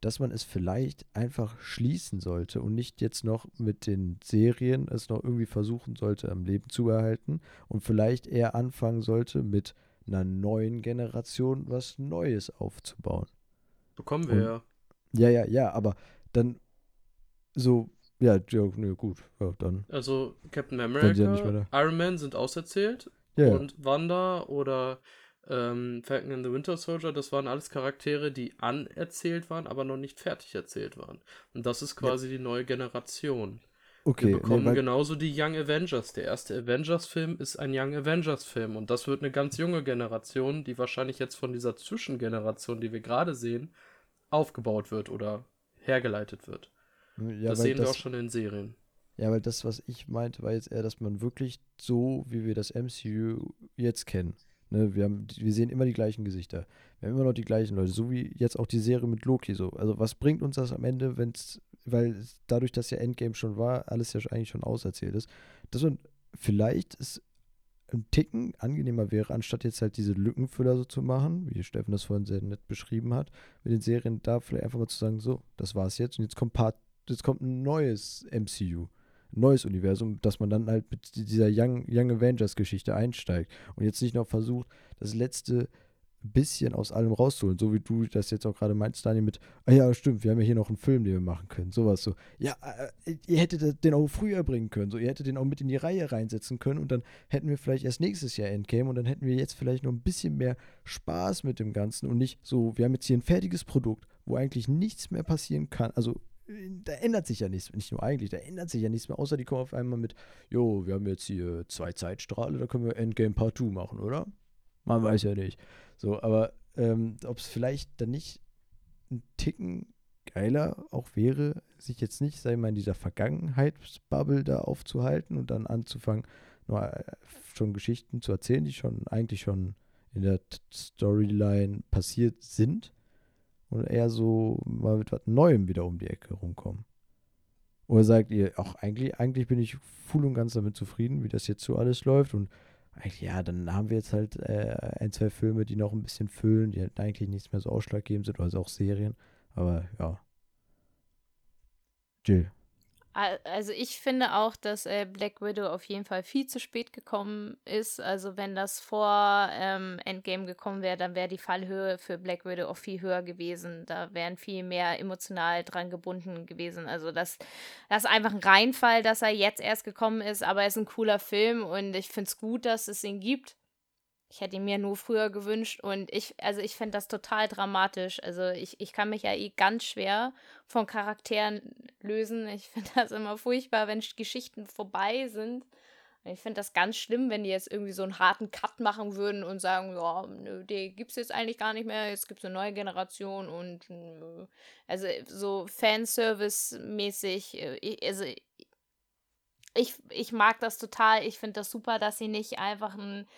dass man es vielleicht einfach schließen sollte und nicht jetzt noch mit den Serien es noch irgendwie versuchen sollte, am Leben zu erhalten und vielleicht eher anfangen sollte, mit einer neuen Generation was Neues aufzubauen. Bekommen wir ja. Ja, ja, ja, aber dann so, ja, ja, nee, gut, ja, dann. Also Captain ja America, mehr Iron Man sind auserzählt Ja, ja. und Wanda oder ähm, Falcon and the Winter Soldier, das waren alles Charaktere, die anerzählt waren, aber noch nicht fertig erzählt waren. Und das ist quasi die neue Generation. okay, Wir nee, bekommen weil- genauso die Young Avengers. Der erste Avengers-Film ist ein Young Avengers-Film und das wird eine ganz junge Generation, die wahrscheinlich jetzt von dieser Zwischengeneration, die wir gerade sehen, aufgebaut wird oder hergeleitet wird. ja, das sehen wir das, auch schon in Serien. Ja, weil das, was ich meinte, war jetzt eher, dass man wirklich so, wie wir das MCU jetzt kennen, ne, wir, haben, wir sehen immer die gleichen Gesichter. Wir haben immer noch die gleichen Leute, so wie jetzt auch die Serie mit Loki so. Also was bringt uns das am Ende, wenn es, weil dadurch, dass ja Endgame schon war, alles ja eigentlich schon auserzählt ist, dass man vielleicht es ein Ticken angenehmer wäre, anstatt jetzt halt diese Lückenfüller so zu machen, wie Steffen das vorhin sehr nett beschrieben hat, mit den Serien da vielleicht einfach mal zu sagen, so, das war's jetzt und jetzt kommt Part, jetzt kommt ein neues MCU neues Universum, dass man dann halt mit dieser Young, Young Avengers Geschichte einsteigt und jetzt nicht noch versucht, das letzte bisschen aus allem rauszuholen, so wie du das jetzt auch gerade meinst, Daniel, mit, ah ja, stimmt, wir haben ja hier noch einen Film, den wir machen können, sowas so. Ja, äh, ihr hättet den auch früher bringen können, so, ihr hättet den auch mit in die Reihe reinsetzen können und dann hätten wir vielleicht erst nächstes Jahr Endgame und dann hätten wir jetzt vielleicht noch ein bisschen mehr Spaß mit dem Ganzen und nicht so, wir haben jetzt hier ein fertiges Produkt, wo eigentlich nichts mehr passieren kann, also da ändert sich ja nichts, nicht nur eigentlich, da ändert sich ja nichts mehr, außer die kommen auf einmal mit, jo, wir haben jetzt hier zwei Zeitstrahle, da können wir Endgame Part 2 machen, oder? Man weiß ja nicht. So, aber ähm, ob es vielleicht dann nicht ein Ticken geiler auch wäre, sich jetzt nicht, sei mal, in dieser Vergangenheitsbubble da aufzuhalten und dann anzufangen, nur äh, schon Geschichten zu erzählen, die schon eigentlich schon in der Storyline passiert sind und eher so mal mit was Neuem wieder um die Ecke rumkommen. Oder sagt ihr, auch eigentlich, eigentlich bin ich voll und ganz damit zufrieden, wie das jetzt so alles läuft und eigentlich, ja, dann haben wir jetzt halt äh, ein, zwei Filme, die noch ein bisschen füllen, die halt eigentlich nichts mehr so ausschlaggebend sind, also auch Serien. Aber ja. Jill. Also ich finde auch, dass äh, Black Widow auf jeden Fall viel zu spät gekommen ist. Also wenn das vor ähm, Endgame gekommen wäre, dann wäre die Fallhöhe für Black Widow auch viel höher gewesen. Da wären viel mehr emotional dran gebunden gewesen. Also das, das ist einfach ein Reinfall, dass er jetzt erst gekommen ist, aber er ist ein cooler Film und ich finde es gut, dass es ihn gibt. Ich hätte ihn mir nur früher gewünscht und ich, also ich finde das total dramatisch. Also ich, ich kann mich ja eh ganz schwer von Charakteren lösen. Ich finde das immer furchtbar, wenn Geschichten vorbei sind. Ich finde das ganz schlimm, wenn die jetzt irgendwie so einen harten Cut machen würden und sagen, ja, die gibt es jetzt eigentlich gar nicht mehr, jetzt gibt es eine neue Generation und nö. also so Fanservice-mäßig, äh, also ich, ich mag das total. Ich finde das super, dass sie nicht einfach ein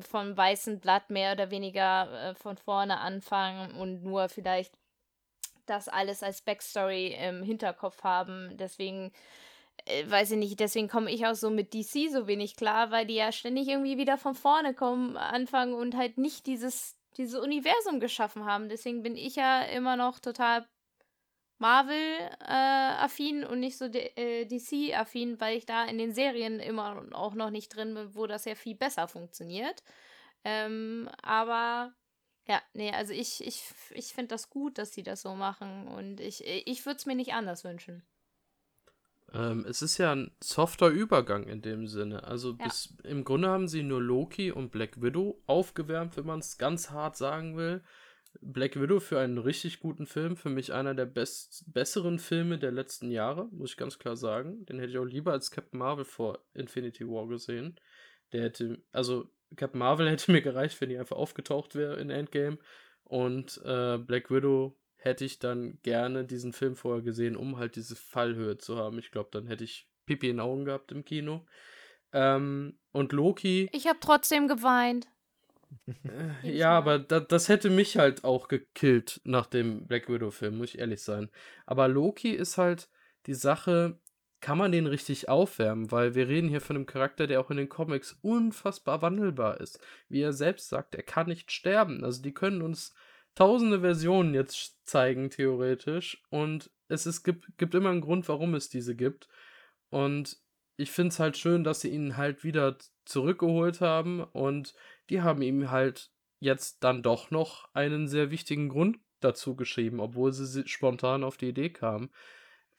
vom weißen Blatt mehr oder weniger äh, von vorne anfangen und nur vielleicht das alles als Backstory im Hinterkopf haben. Deswegen, äh, weiß ich nicht, deswegen komme ich auch so mit DC so wenig klar, weil die ja ständig irgendwie wieder von vorne kommen, anfangen und halt nicht dieses, dieses Universum geschaffen haben. Deswegen bin ich ja immer noch total Marvel-affin äh, und nicht so äh, DC-affin, weil ich da in den Serien immer auch noch nicht drin bin, wo das ja viel besser funktioniert. Ähm, aber ja, nee, also ich, ich, ich finde das gut, dass sie das so machen und ich, ich würde es mir nicht anders wünschen. Ähm, es ist ja ein softer Übergang in dem Sinne. Also ja. bis, im Grunde haben sie nur Loki und Black Widow aufgewärmt, wenn man es ganz hart sagen will. Black Widow für einen richtig guten Film, für mich einer der best besseren Filme der letzten Jahre, muss ich ganz klar sagen. Den hätte ich auch lieber als Captain Marvel vor Infinity War gesehen. Der hätte, also Captain Marvel *laughs* hätte mir gereicht, wenn die einfach aufgetaucht wäre in Endgame. Und äh, Black Widow hätte ich dann gerne diesen Film vorher gesehen, um halt diese Fallhöhe zu haben. Ich glaube, dann hätte ich Pipi in den Augen gehabt im Kino. Ähm, und Loki. Ich habe trotzdem geweint. Äh, ja, aber da, das hätte mich halt auch gekillt nach dem Black Widow-Film, muss ich ehrlich sein. Aber Loki ist halt die Sache, kann man den richtig aufwärmen, weil wir reden hier von einem Charakter, der auch in den Comics unfassbar wandelbar ist. Wie er selbst sagt, er kann nicht sterben. Also die können uns tausende Versionen jetzt zeigen, theoretisch. Und es ist, gibt, gibt immer einen Grund, warum es diese gibt. Und ich finde es halt schön, dass sie ihn halt wieder zurückgeholt haben und die haben ihm halt jetzt dann doch noch einen sehr wichtigen Grund dazu geschrieben, obwohl sie spontan auf die Idee kamen.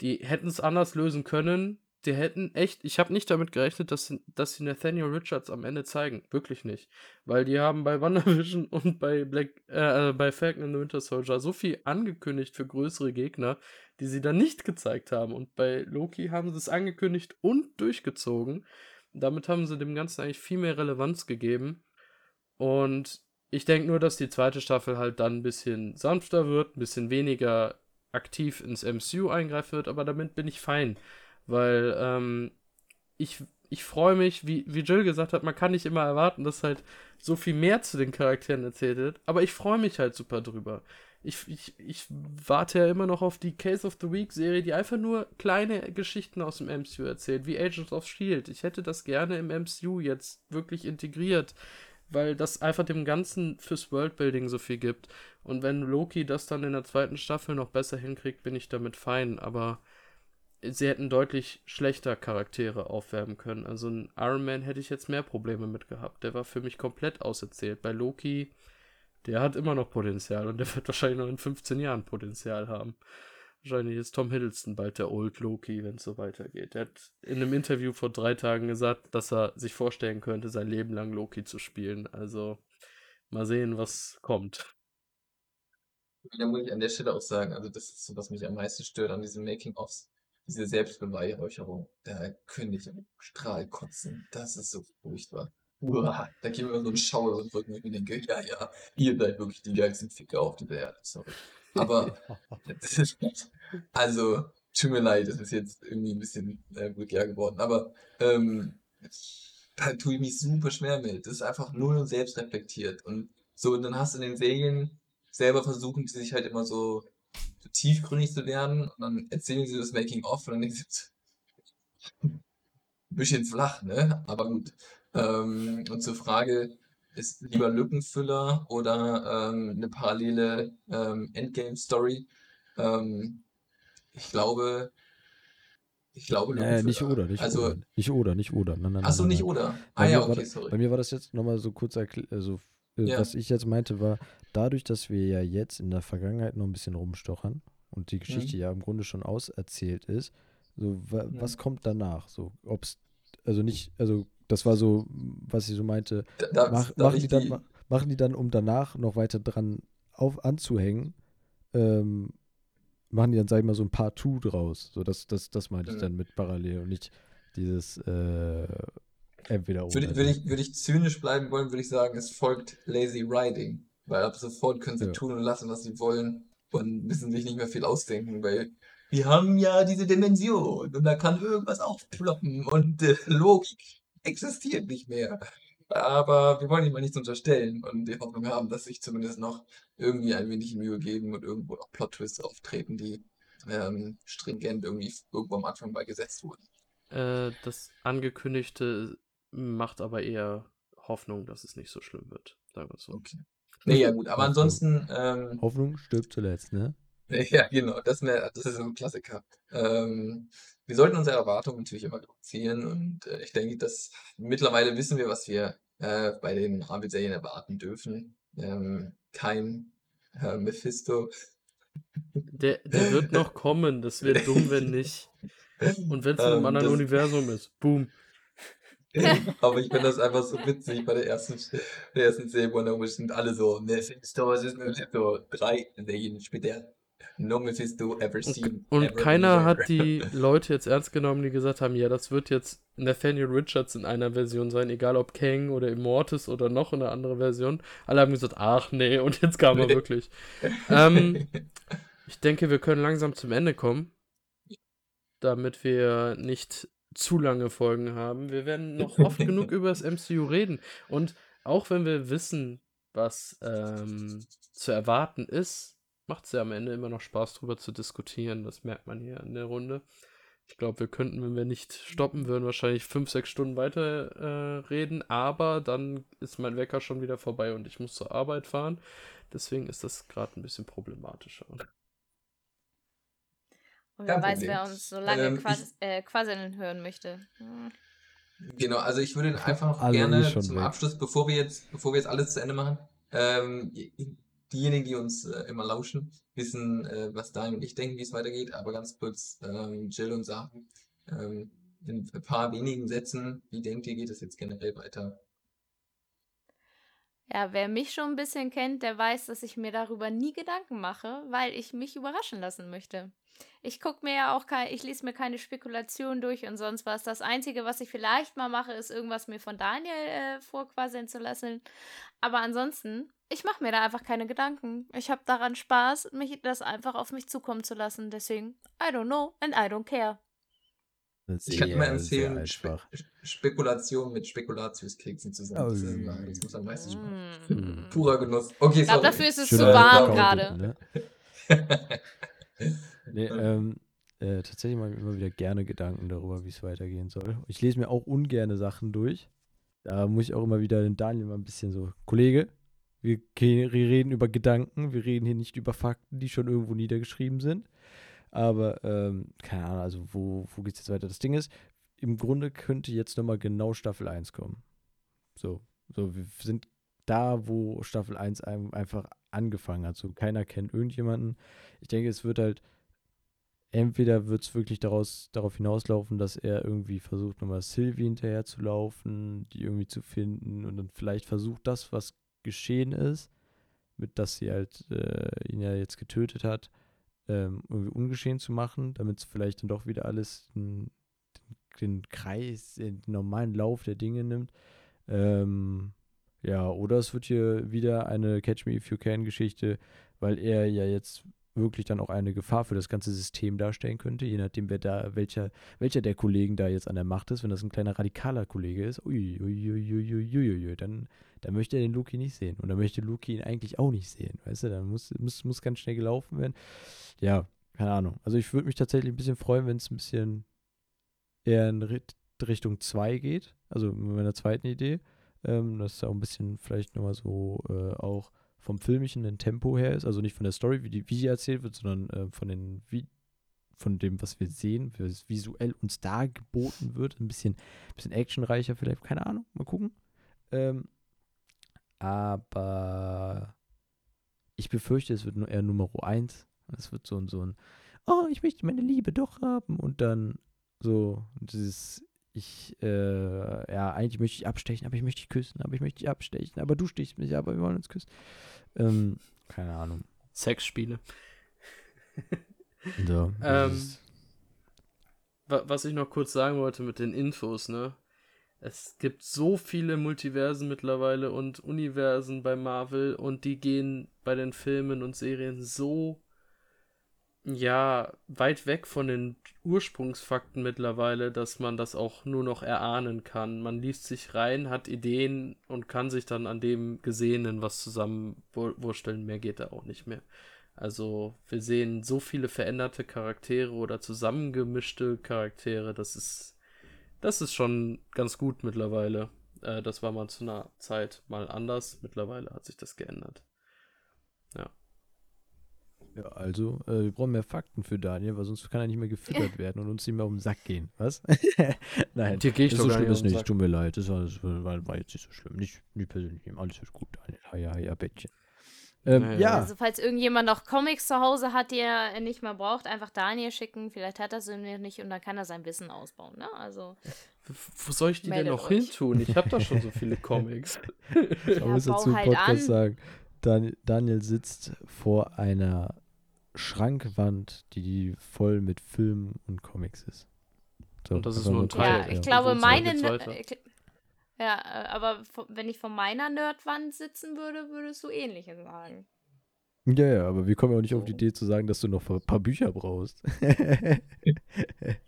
Die hätten es anders lösen können. Die hätten echt, ich habe nicht damit gerechnet, dass, dass sie Nathaniel Richards am Ende zeigen. Wirklich nicht. Weil die haben bei WandaVision *laughs* und bei Black, äh, äh, bei Falcon and the Winter Soldier so viel angekündigt für größere Gegner, die sie dann nicht gezeigt haben. Und bei Loki haben sie es angekündigt und durchgezogen. Damit haben sie dem Ganzen eigentlich viel mehr Relevanz gegeben. Und ich denke nur, dass die zweite Staffel halt dann ein bisschen sanfter wird, ein bisschen weniger aktiv ins MCU eingreifen wird, aber damit bin ich fein. Weil ähm, ich, ich freue mich, wie, wie Jill gesagt hat, man kann nicht immer erwarten, dass halt so viel mehr zu den Charakteren erzählt wird, aber ich freue mich halt super drüber. Ich, ich, ich warte ja immer noch auf die Case of the Week Serie, die einfach nur kleine Geschichten aus dem MCU erzählt, wie Agents of Shield. Ich hätte das gerne im MCU jetzt wirklich integriert, weil das einfach dem Ganzen fürs Worldbuilding so viel gibt. Und wenn Loki das dann in der zweiten Staffel noch besser hinkriegt, bin ich damit fein. Aber sie hätten deutlich schlechter Charaktere aufwerben können. Also ein Iron Man hätte ich jetzt mehr Probleme mit gehabt. Der war für mich komplett auserzählt. Bei Loki, der hat immer noch Potenzial und der *laughs* wird wahrscheinlich noch in 15 Jahren Potenzial haben. Wahrscheinlich ist Tom Hiddleston bald der Old Loki, wenn es so weitergeht. Er hat in einem Interview vor drei Tagen gesagt, dass er sich vorstellen könnte, sein Leben lang Loki zu spielen. Also mal sehen, was kommt. Da muss ich an der Stelle auch sagen, also das ist so, was mich am meisten stört an diesen Making-ofs. Diese Selbstbeweihräucherung. Da könnte ich im Strahl kotzen. Das ist so furchtbar. Uah, da geht mir so ein Schauer so Rücken, und ich denke, ja, ja, ihr seid wirklich die geilsten Ficker auf dieser Erde. Sorry. Aber *laughs* das ist, also, tut mir leid, das ist jetzt irgendwie ein bisschen äh, vulgär geworden, aber ähm, da tue ich mich super schwer mit. Das ist einfach null und selbst reflektiert. Und so, und dann hast du in den Serien selber versuchen, die sich halt immer so, so tiefgründig zu werden und dann erzählen sie das Making of und dann denkst du, *laughs* ein bisschen flach, ne? Aber gut. Ähm, und zur Frage, ist lieber Lückenfüller oder ähm, eine parallele ähm, Endgame-Story. Ähm, ich glaube, ich glaube Äh, nicht oder, nicht Also, oder. Nicht oder, nicht oder. Nein, nein, achso, nein, nicht oder. Bei Ah ja, mir war okay, da- sorry. Bei mir war das jetzt nochmal so kurz erklärt, also äh, Ja. was ich jetzt meinte, war, dadurch, dass wir ja jetzt in der Vergangenheit noch ein bisschen rumstochern und die Geschichte Mhm. ja im Grunde schon auserzählt ist, so wa was Mhm. kommt danach? So, ob's, also nicht, also das war so, was ich so meinte, Da, mach, machen, ich die dann, die, machen die dann, um danach noch weiter dran auf anzuhängen, ähm, machen die dann, sag ich mal, so ein Part 2 draus. So, das, das, das meinte ich Mhm. dann mit parallel und nicht dieses äh, entweder oder. würde, würde, ich, würde ich zynisch bleiben wollen, würde ich sagen, es folgt Lazy Writing. Weil ab sofort können sie Ja. tun und lassen, was sie wollen und müssen sich nicht mehr viel ausdenken, weil wir haben ja diese Dimension und da kann irgendwas aufploppen und äh, Logik existiert nicht mehr. Aber wir wollen ihm mal nichts unterstellen und die Hoffnung haben, dass sich zumindest noch irgendwie ein wenig Mühe geben und irgendwo noch Plot-Twists auftreten, die ähm, stringent irgendwie irgendwo am Anfang mal gesetzt wurden. Äh, das Angekündigte macht aber eher Hoffnung, dass es nicht so schlimm wird. Sagen wir es so. Okay. Nee, ja gut, aber Hoffnung. ansonsten, ähm, Hoffnung stirbt zuletzt, ne? *laughs* Ja, genau, das, wär, das ist so ein Klassiker. Ähm, wir sollten unsere Erwartungen natürlich immer reduzieren und äh, ich denke, dass mittlerweile wissen wir, was wir äh, bei den Marvel-Serien erwarten dürfen. Ähm, kein äh, Mephisto. Der, der wird *laughs* noch kommen, das wäre dumm, wenn nicht. Und wenn es in einem Ähm, anderen das- Universum ist, boom. *laughs* Aber ich finde das einfach so witzig bei der ersten, der ersten Serie Wonder Woman sind alle so, Mephisto, was ist Mephisto? Drei Serien später. No Mephisto ever seen. Und ever keiner hat die *laughs* Leute jetzt ernst genommen, die gesagt haben, ja, das wird jetzt Nathaniel Richards in einer Version sein, egal ob Kang oder Immortus oder noch eine andere Version. Alle haben gesagt, ach nee, und jetzt kam er wirklich. *laughs* Ähm, ich denke, wir können langsam zum Ende kommen, damit wir nicht zu lange Folgen haben. Wir werden noch oft genug *laughs* über das MCU reden. Und auch wenn wir wissen, was ähm, zu erwarten ist, macht es ja am Ende immer noch Spaß, drüber zu diskutieren. Das merkt man hier in der Runde. Ich glaube, wir könnten, wenn wir nicht stoppen würden, wahrscheinlich fünf, sechs Stunden weiter äh, reden. Aber dann ist mein Wecker schon wieder vorbei und ich muss zur Arbeit fahren. Deswegen ist das gerade ein bisschen problematischer. Und wer weiß, wer uns so lange Ähm, quas äh, quasseln hören möchte. Hm. Genau, also ich würde einfach noch eh gerne schon zum weg. Abschluss, bevor wir jetzt, bevor wir jetzt alles zu Ende machen, ähm, diejenigen, die uns äh, immer lauschen, wissen, äh, was Daniel und ich denken, wie es weitergeht, aber ganz kurz, ähm, Jill und Sachen, ähm, in ein paar wenigen Sätzen, wie denkt ihr, geht es jetzt generell weiter? Ja, wer mich schon ein bisschen kennt, der weiß, dass ich mir darüber nie Gedanken mache, weil ich mich überraschen lassen möchte. Ich gucke mir ja auch kein, ich lese mir keine Spekulation durch und sonst was. Das Einzige, was ich vielleicht mal mache, ist irgendwas mir von Daniel äh, vorquasseln zu lassen. Aber ansonsten, ich mache mir da einfach keine Gedanken. Ich habe daran Spaß, mich das einfach auf mich zukommen zu lassen. Deswegen, I don't know and I don't care. Ich kann immer Sehr, sehr empfehlen, Spe. Spekulation mit Spekulatius-Keksen zusammen. Das, ist immer, Oh. das muss am meisten Spaß. Mm. Purer Genuss. Okay, Ich glaube, dafür ist es zu warm gerade. ne? *laughs* Nee, ähm, äh, tatsächlich mache ich mir immer wieder gerne Gedanken darüber, wie es weitergehen soll. Ich lese mir auch ungerne Sachen durch. Da muss ich auch immer wieder den Daniel mal ein bisschen so, Kollege, wir, wir reden über Gedanken, wir reden hier nicht über Fakten, die schon irgendwo niedergeschrieben sind. Aber, ähm, keine Ahnung, also wo, wo geht es jetzt weiter? Das Ding ist, im Grunde könnte jetzt nochmal genau Staffel 1 kommen. So, so, wir sind da, wo Staffel 1 ein- einfach angefangen hat. So, keiner kennt irgendjemanden. Ich denke, es wird halt, entweder wird es wirklich daraus, darauf hinauslaufen, dass er irgendwie versucht, nochmal Sylvie hinterher zu laufen, die irgendwie zu finden und dann vielleicht versucht, das, was geschehen ist, mit dass sie halt äh, ihn ja jetzt getötet hat, ähm, irgendwie ungeschehen zu machen, damit es vielleicht dann doch wieder alles den, den Kreis, den normalen Lauf der Dinge nimmt. Ähm, ja, oder es wird hier wieder eine Catch Me If You Can Geschichte, weil er ja jetzt wirklich dann auch eine Gefahr für das ganze System darstellen könnte, je nachdem, wer da, welcher, welcher der Kollegen da jetzt an der Macht ist. Wenn das ein kleiner radikaler Kollege ist, ui, ui, ui, ui, ui, ui, ui, dann, dann möchte er den Luki nicht sehen. Und dann möchte Luki ihn eigentlich auch nicht sehen. Weißt du, dann muss, muss, muss ganz schnell gelaufen werden. Ja, keine Ahnung. Also ich würde mich tatsächlich ein bisschen freuen, wenn es ein bisschen eher in Richtung 2 geht. Also mit meiner zweiten Idee. Ähm, dass es auch ein bisschen vielleicht nochmal so äh, auch vom filmischen Tempo her ist. Also nicht von der Story, wie, die, wie sie erzählt wird, sondern äh, von den Vi von dem, was wir sehen, wie es visuell uns da geboten wird. Ein bisschen, bisschen actionreicher vielleicht, keine Ahnung, mal gucken. Ähm, aber ich befürchte, es wird nur eher Nummer 1. Es wird so ein, so ein, oh, ich möchte meine Liebe doch haben. Und dann so dieses, ich, äh, ja, eigentlich möchte ich abstechen, aber ich möchte dich küssen, aber ich möchte dich abstechen, aber du stichst mich, aber wir wollen uns küssen. Ähm, keine Ahnung. Sexspiele. So, *laughs* Ähm, Was ich noch kurz sagen wollte mit den Infos, ne? Es gibt so viele Multiversen mittlerweile und Universen bei Marvel und die gehen bei den Filmen und Serien so, ja, weit weg von den Ursprungsfakten mittlerweile, dass man das auch nur noch erahnen kann. Man liest sich rein, hat Ideen und kann sich dann an dem Gesehenen was zusammenwursteln. Mehr geht da auch nicht mehr. Also wir sehen so viele veränderte Charaktere oder zusammengemischte Charaktere, das ist, das ist schon ganz gut mittlerweile. Äh, das war mal zu einer Zeit mal anders. Mittlerweile hat sich das geändert. Ja, also, äh, wir brauchen mehr Fakten für Daniel, weil sonst kann er nicht mehr gefüttert *laughs* werden und uns nicht mehr um den Sack gehen. Was? *laughs* Nein, Dir gehe ich das doch so schlimm nicht ist nicht. Tut mir leid, das war, das war, war jetzt nicht so schlimm. Nicht, nicht persönlich. Alles ist gut, Daniel. Ja, ja, ja, Bettchen. Ähm, Ja, ja, ja. Also, falls irgendjemand noch Comics zu Hause hat, die er nicht mehr braucht, einfach Daniel schicken. Vielleicht hat er sie nicht und dann kann er sein Wissen ausbauen. Ne? Also, Wo soll ich die denn noch euch. hin tun? Ich habe doch schon so viele *laughs* Comics. ich Ja, muss dazu halt Podcast an. sagen, Dan Daniel sitzt vor einer Schrankwand, die voll mit Filmen und Comics ist. So, Und das ist nur ein Teil, ja, ich glaube, meine. äh, Ja, aber wenn ich vor meiner Nerdwand sitzen würde, würdest du ähnliches sagen. Ja, ja, aber wir kommen ja auch nicht auf die So. Idee zu sagen, dass du noch ein paar Bücher brauchst. *laughs*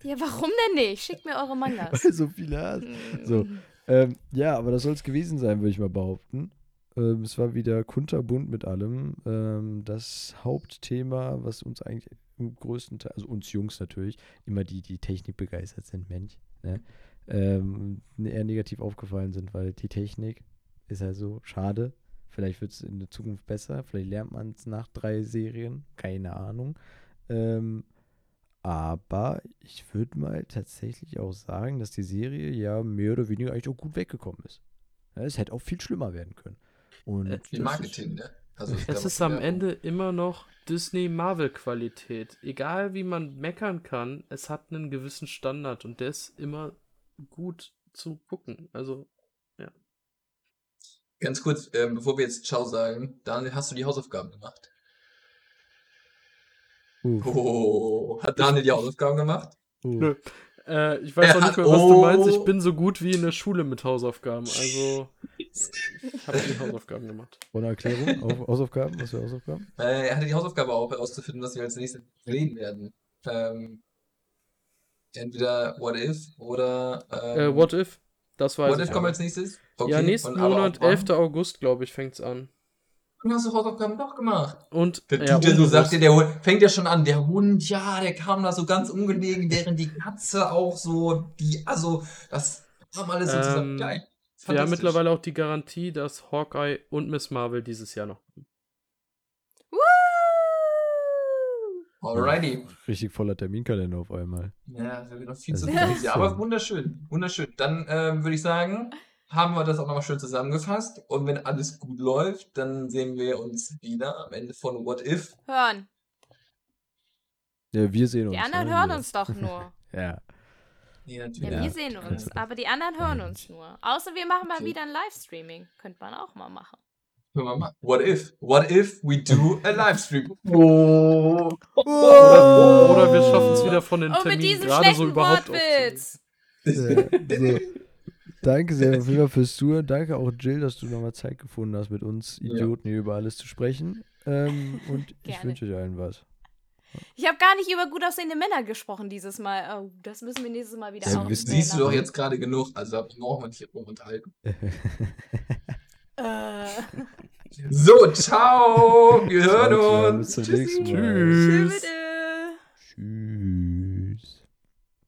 Ja, warum denn nicht? Schickt mir eure *laughs* Mangas. Weil so viele hast. So. Mm. Ähm, ja, aber das soll es gewesen sein, würde ich mal behaupten. Ähm, es war wieder kunterbunt mit allem. Ähm, das Hauptthema, was uns eigentlich im größten Teil, also uns Jungs natürlich, immer die, die Technik begeistert sind, Mensch, ne? ähm, eher negativ aufgefallen sind, weil die Technik ist halt so schade. Vielleicht wird es in der Zukunft besser, vielleicht lernt man es nach drei Serien, keine Ahnung. Ähm, aber ich würde mal tatsächlich auch sagen, dass die Serie ja mehr oder weniger eigentlich auch gut weggekommen ist. Es hätte auch viel schlimmer werden können. Und Äh, Viel das Marketing, ne? Also *laughs* Es glaube, ist am Werbung. Ende immer noch Disney-Marvel-Qualität. Egal wie man meckern kann, es hat einen gewissen Standard und der ist immer gut zu gucken. Also, Ganz kurz, ähm, bevor wir jetzt Ciao sagen, Daniel, hast du die Hausaufgaben gemacht? Ist, uff, Oh, hat Daniel die Hausaufgaben gemacht? uff. Nö. Äh, ich weiß Er auch nicht hat- mehr, was du meinst. Ich oh. bin so gut wie in der Schule mit Hausaufgaben. Also, ich habe die Hausaufgaben gemacht. Ohne Erklärung? Auf, Hausaufgaben? Was für Hausaufgaben? Äh, er hatte die Hausaufgabe auch herauszufinden, was wir als nächstes reden werden. Ähm, entweder What If oder Äh, ähm, What If? Das weiß What ich. If kommt als nächstes? ja, nächsten Monat, auch wann? 11. August, glaube ich, fängt's an. Du hast doch Hausaufgaben doch gemacht. Und Der ja, tut ja so, sagt der Hund, fängt ja schon an, der Hund, ja, der kam da so ganz ungelegen, während die Katze auch so, die, also, das haben alles so zusammen. Ähm, Geil. Wir haben mittlerweile auch die Garantie, dass Hawkeye und Miss Marvel dieses Jahr noch. Woo! Alrighty. Richtig voller Terminkalender auf einmal. Ja, da wird noch viel Das zu tun. dieses Jahr. Aber schön. wunderschön, wunderschön. Dann ähm, würde ich sagen, haben wir das auch nochmal schön zusammengefasst. Und wenn alles gut läuft, dann sehen wir uns wieder am Ende von What If. Hören. Ja, wir sehen uns. Die anderen hören Wir. uns doch nur. *laughs* Ja. Nee, Ja, natürlich. Ja. wir sehen *laughs* uns, aber die anderen hören uns nur. Außer wir machen mal Okay. wieder ein Livestreaming. Könnte man auch mal machen. Können wir mal. What if? What if we do a Livestream? *laughs* Oh. Oder, oder wir schaffen es wieder von den Und Oh, mit Terminen diesem gerade schlechten so überhaupt. Wortwitz. Danke sehr auf jeden Fall *laughs* fürs Zuhören. Danke auch, Jill, dass du nochmal Zeit gefunden hast, mit uns Ja. Idioten hier über alles zu sprechen. Ähm, und *laughs* ich wünsche euch allen was. Ich habe gar nicht über gut aussehende Männer gesprochen dieses Mal. Oh, das müssen wir nächstes Mal wieder Ja, Siehst du doch jetzt gerade genug, also da brauchen wir nicht hier rum unterhalten. *laughs* Äh, So, ciao! Wir hören uns! Bis zum nächsten Mal. Tschüss. tschüss.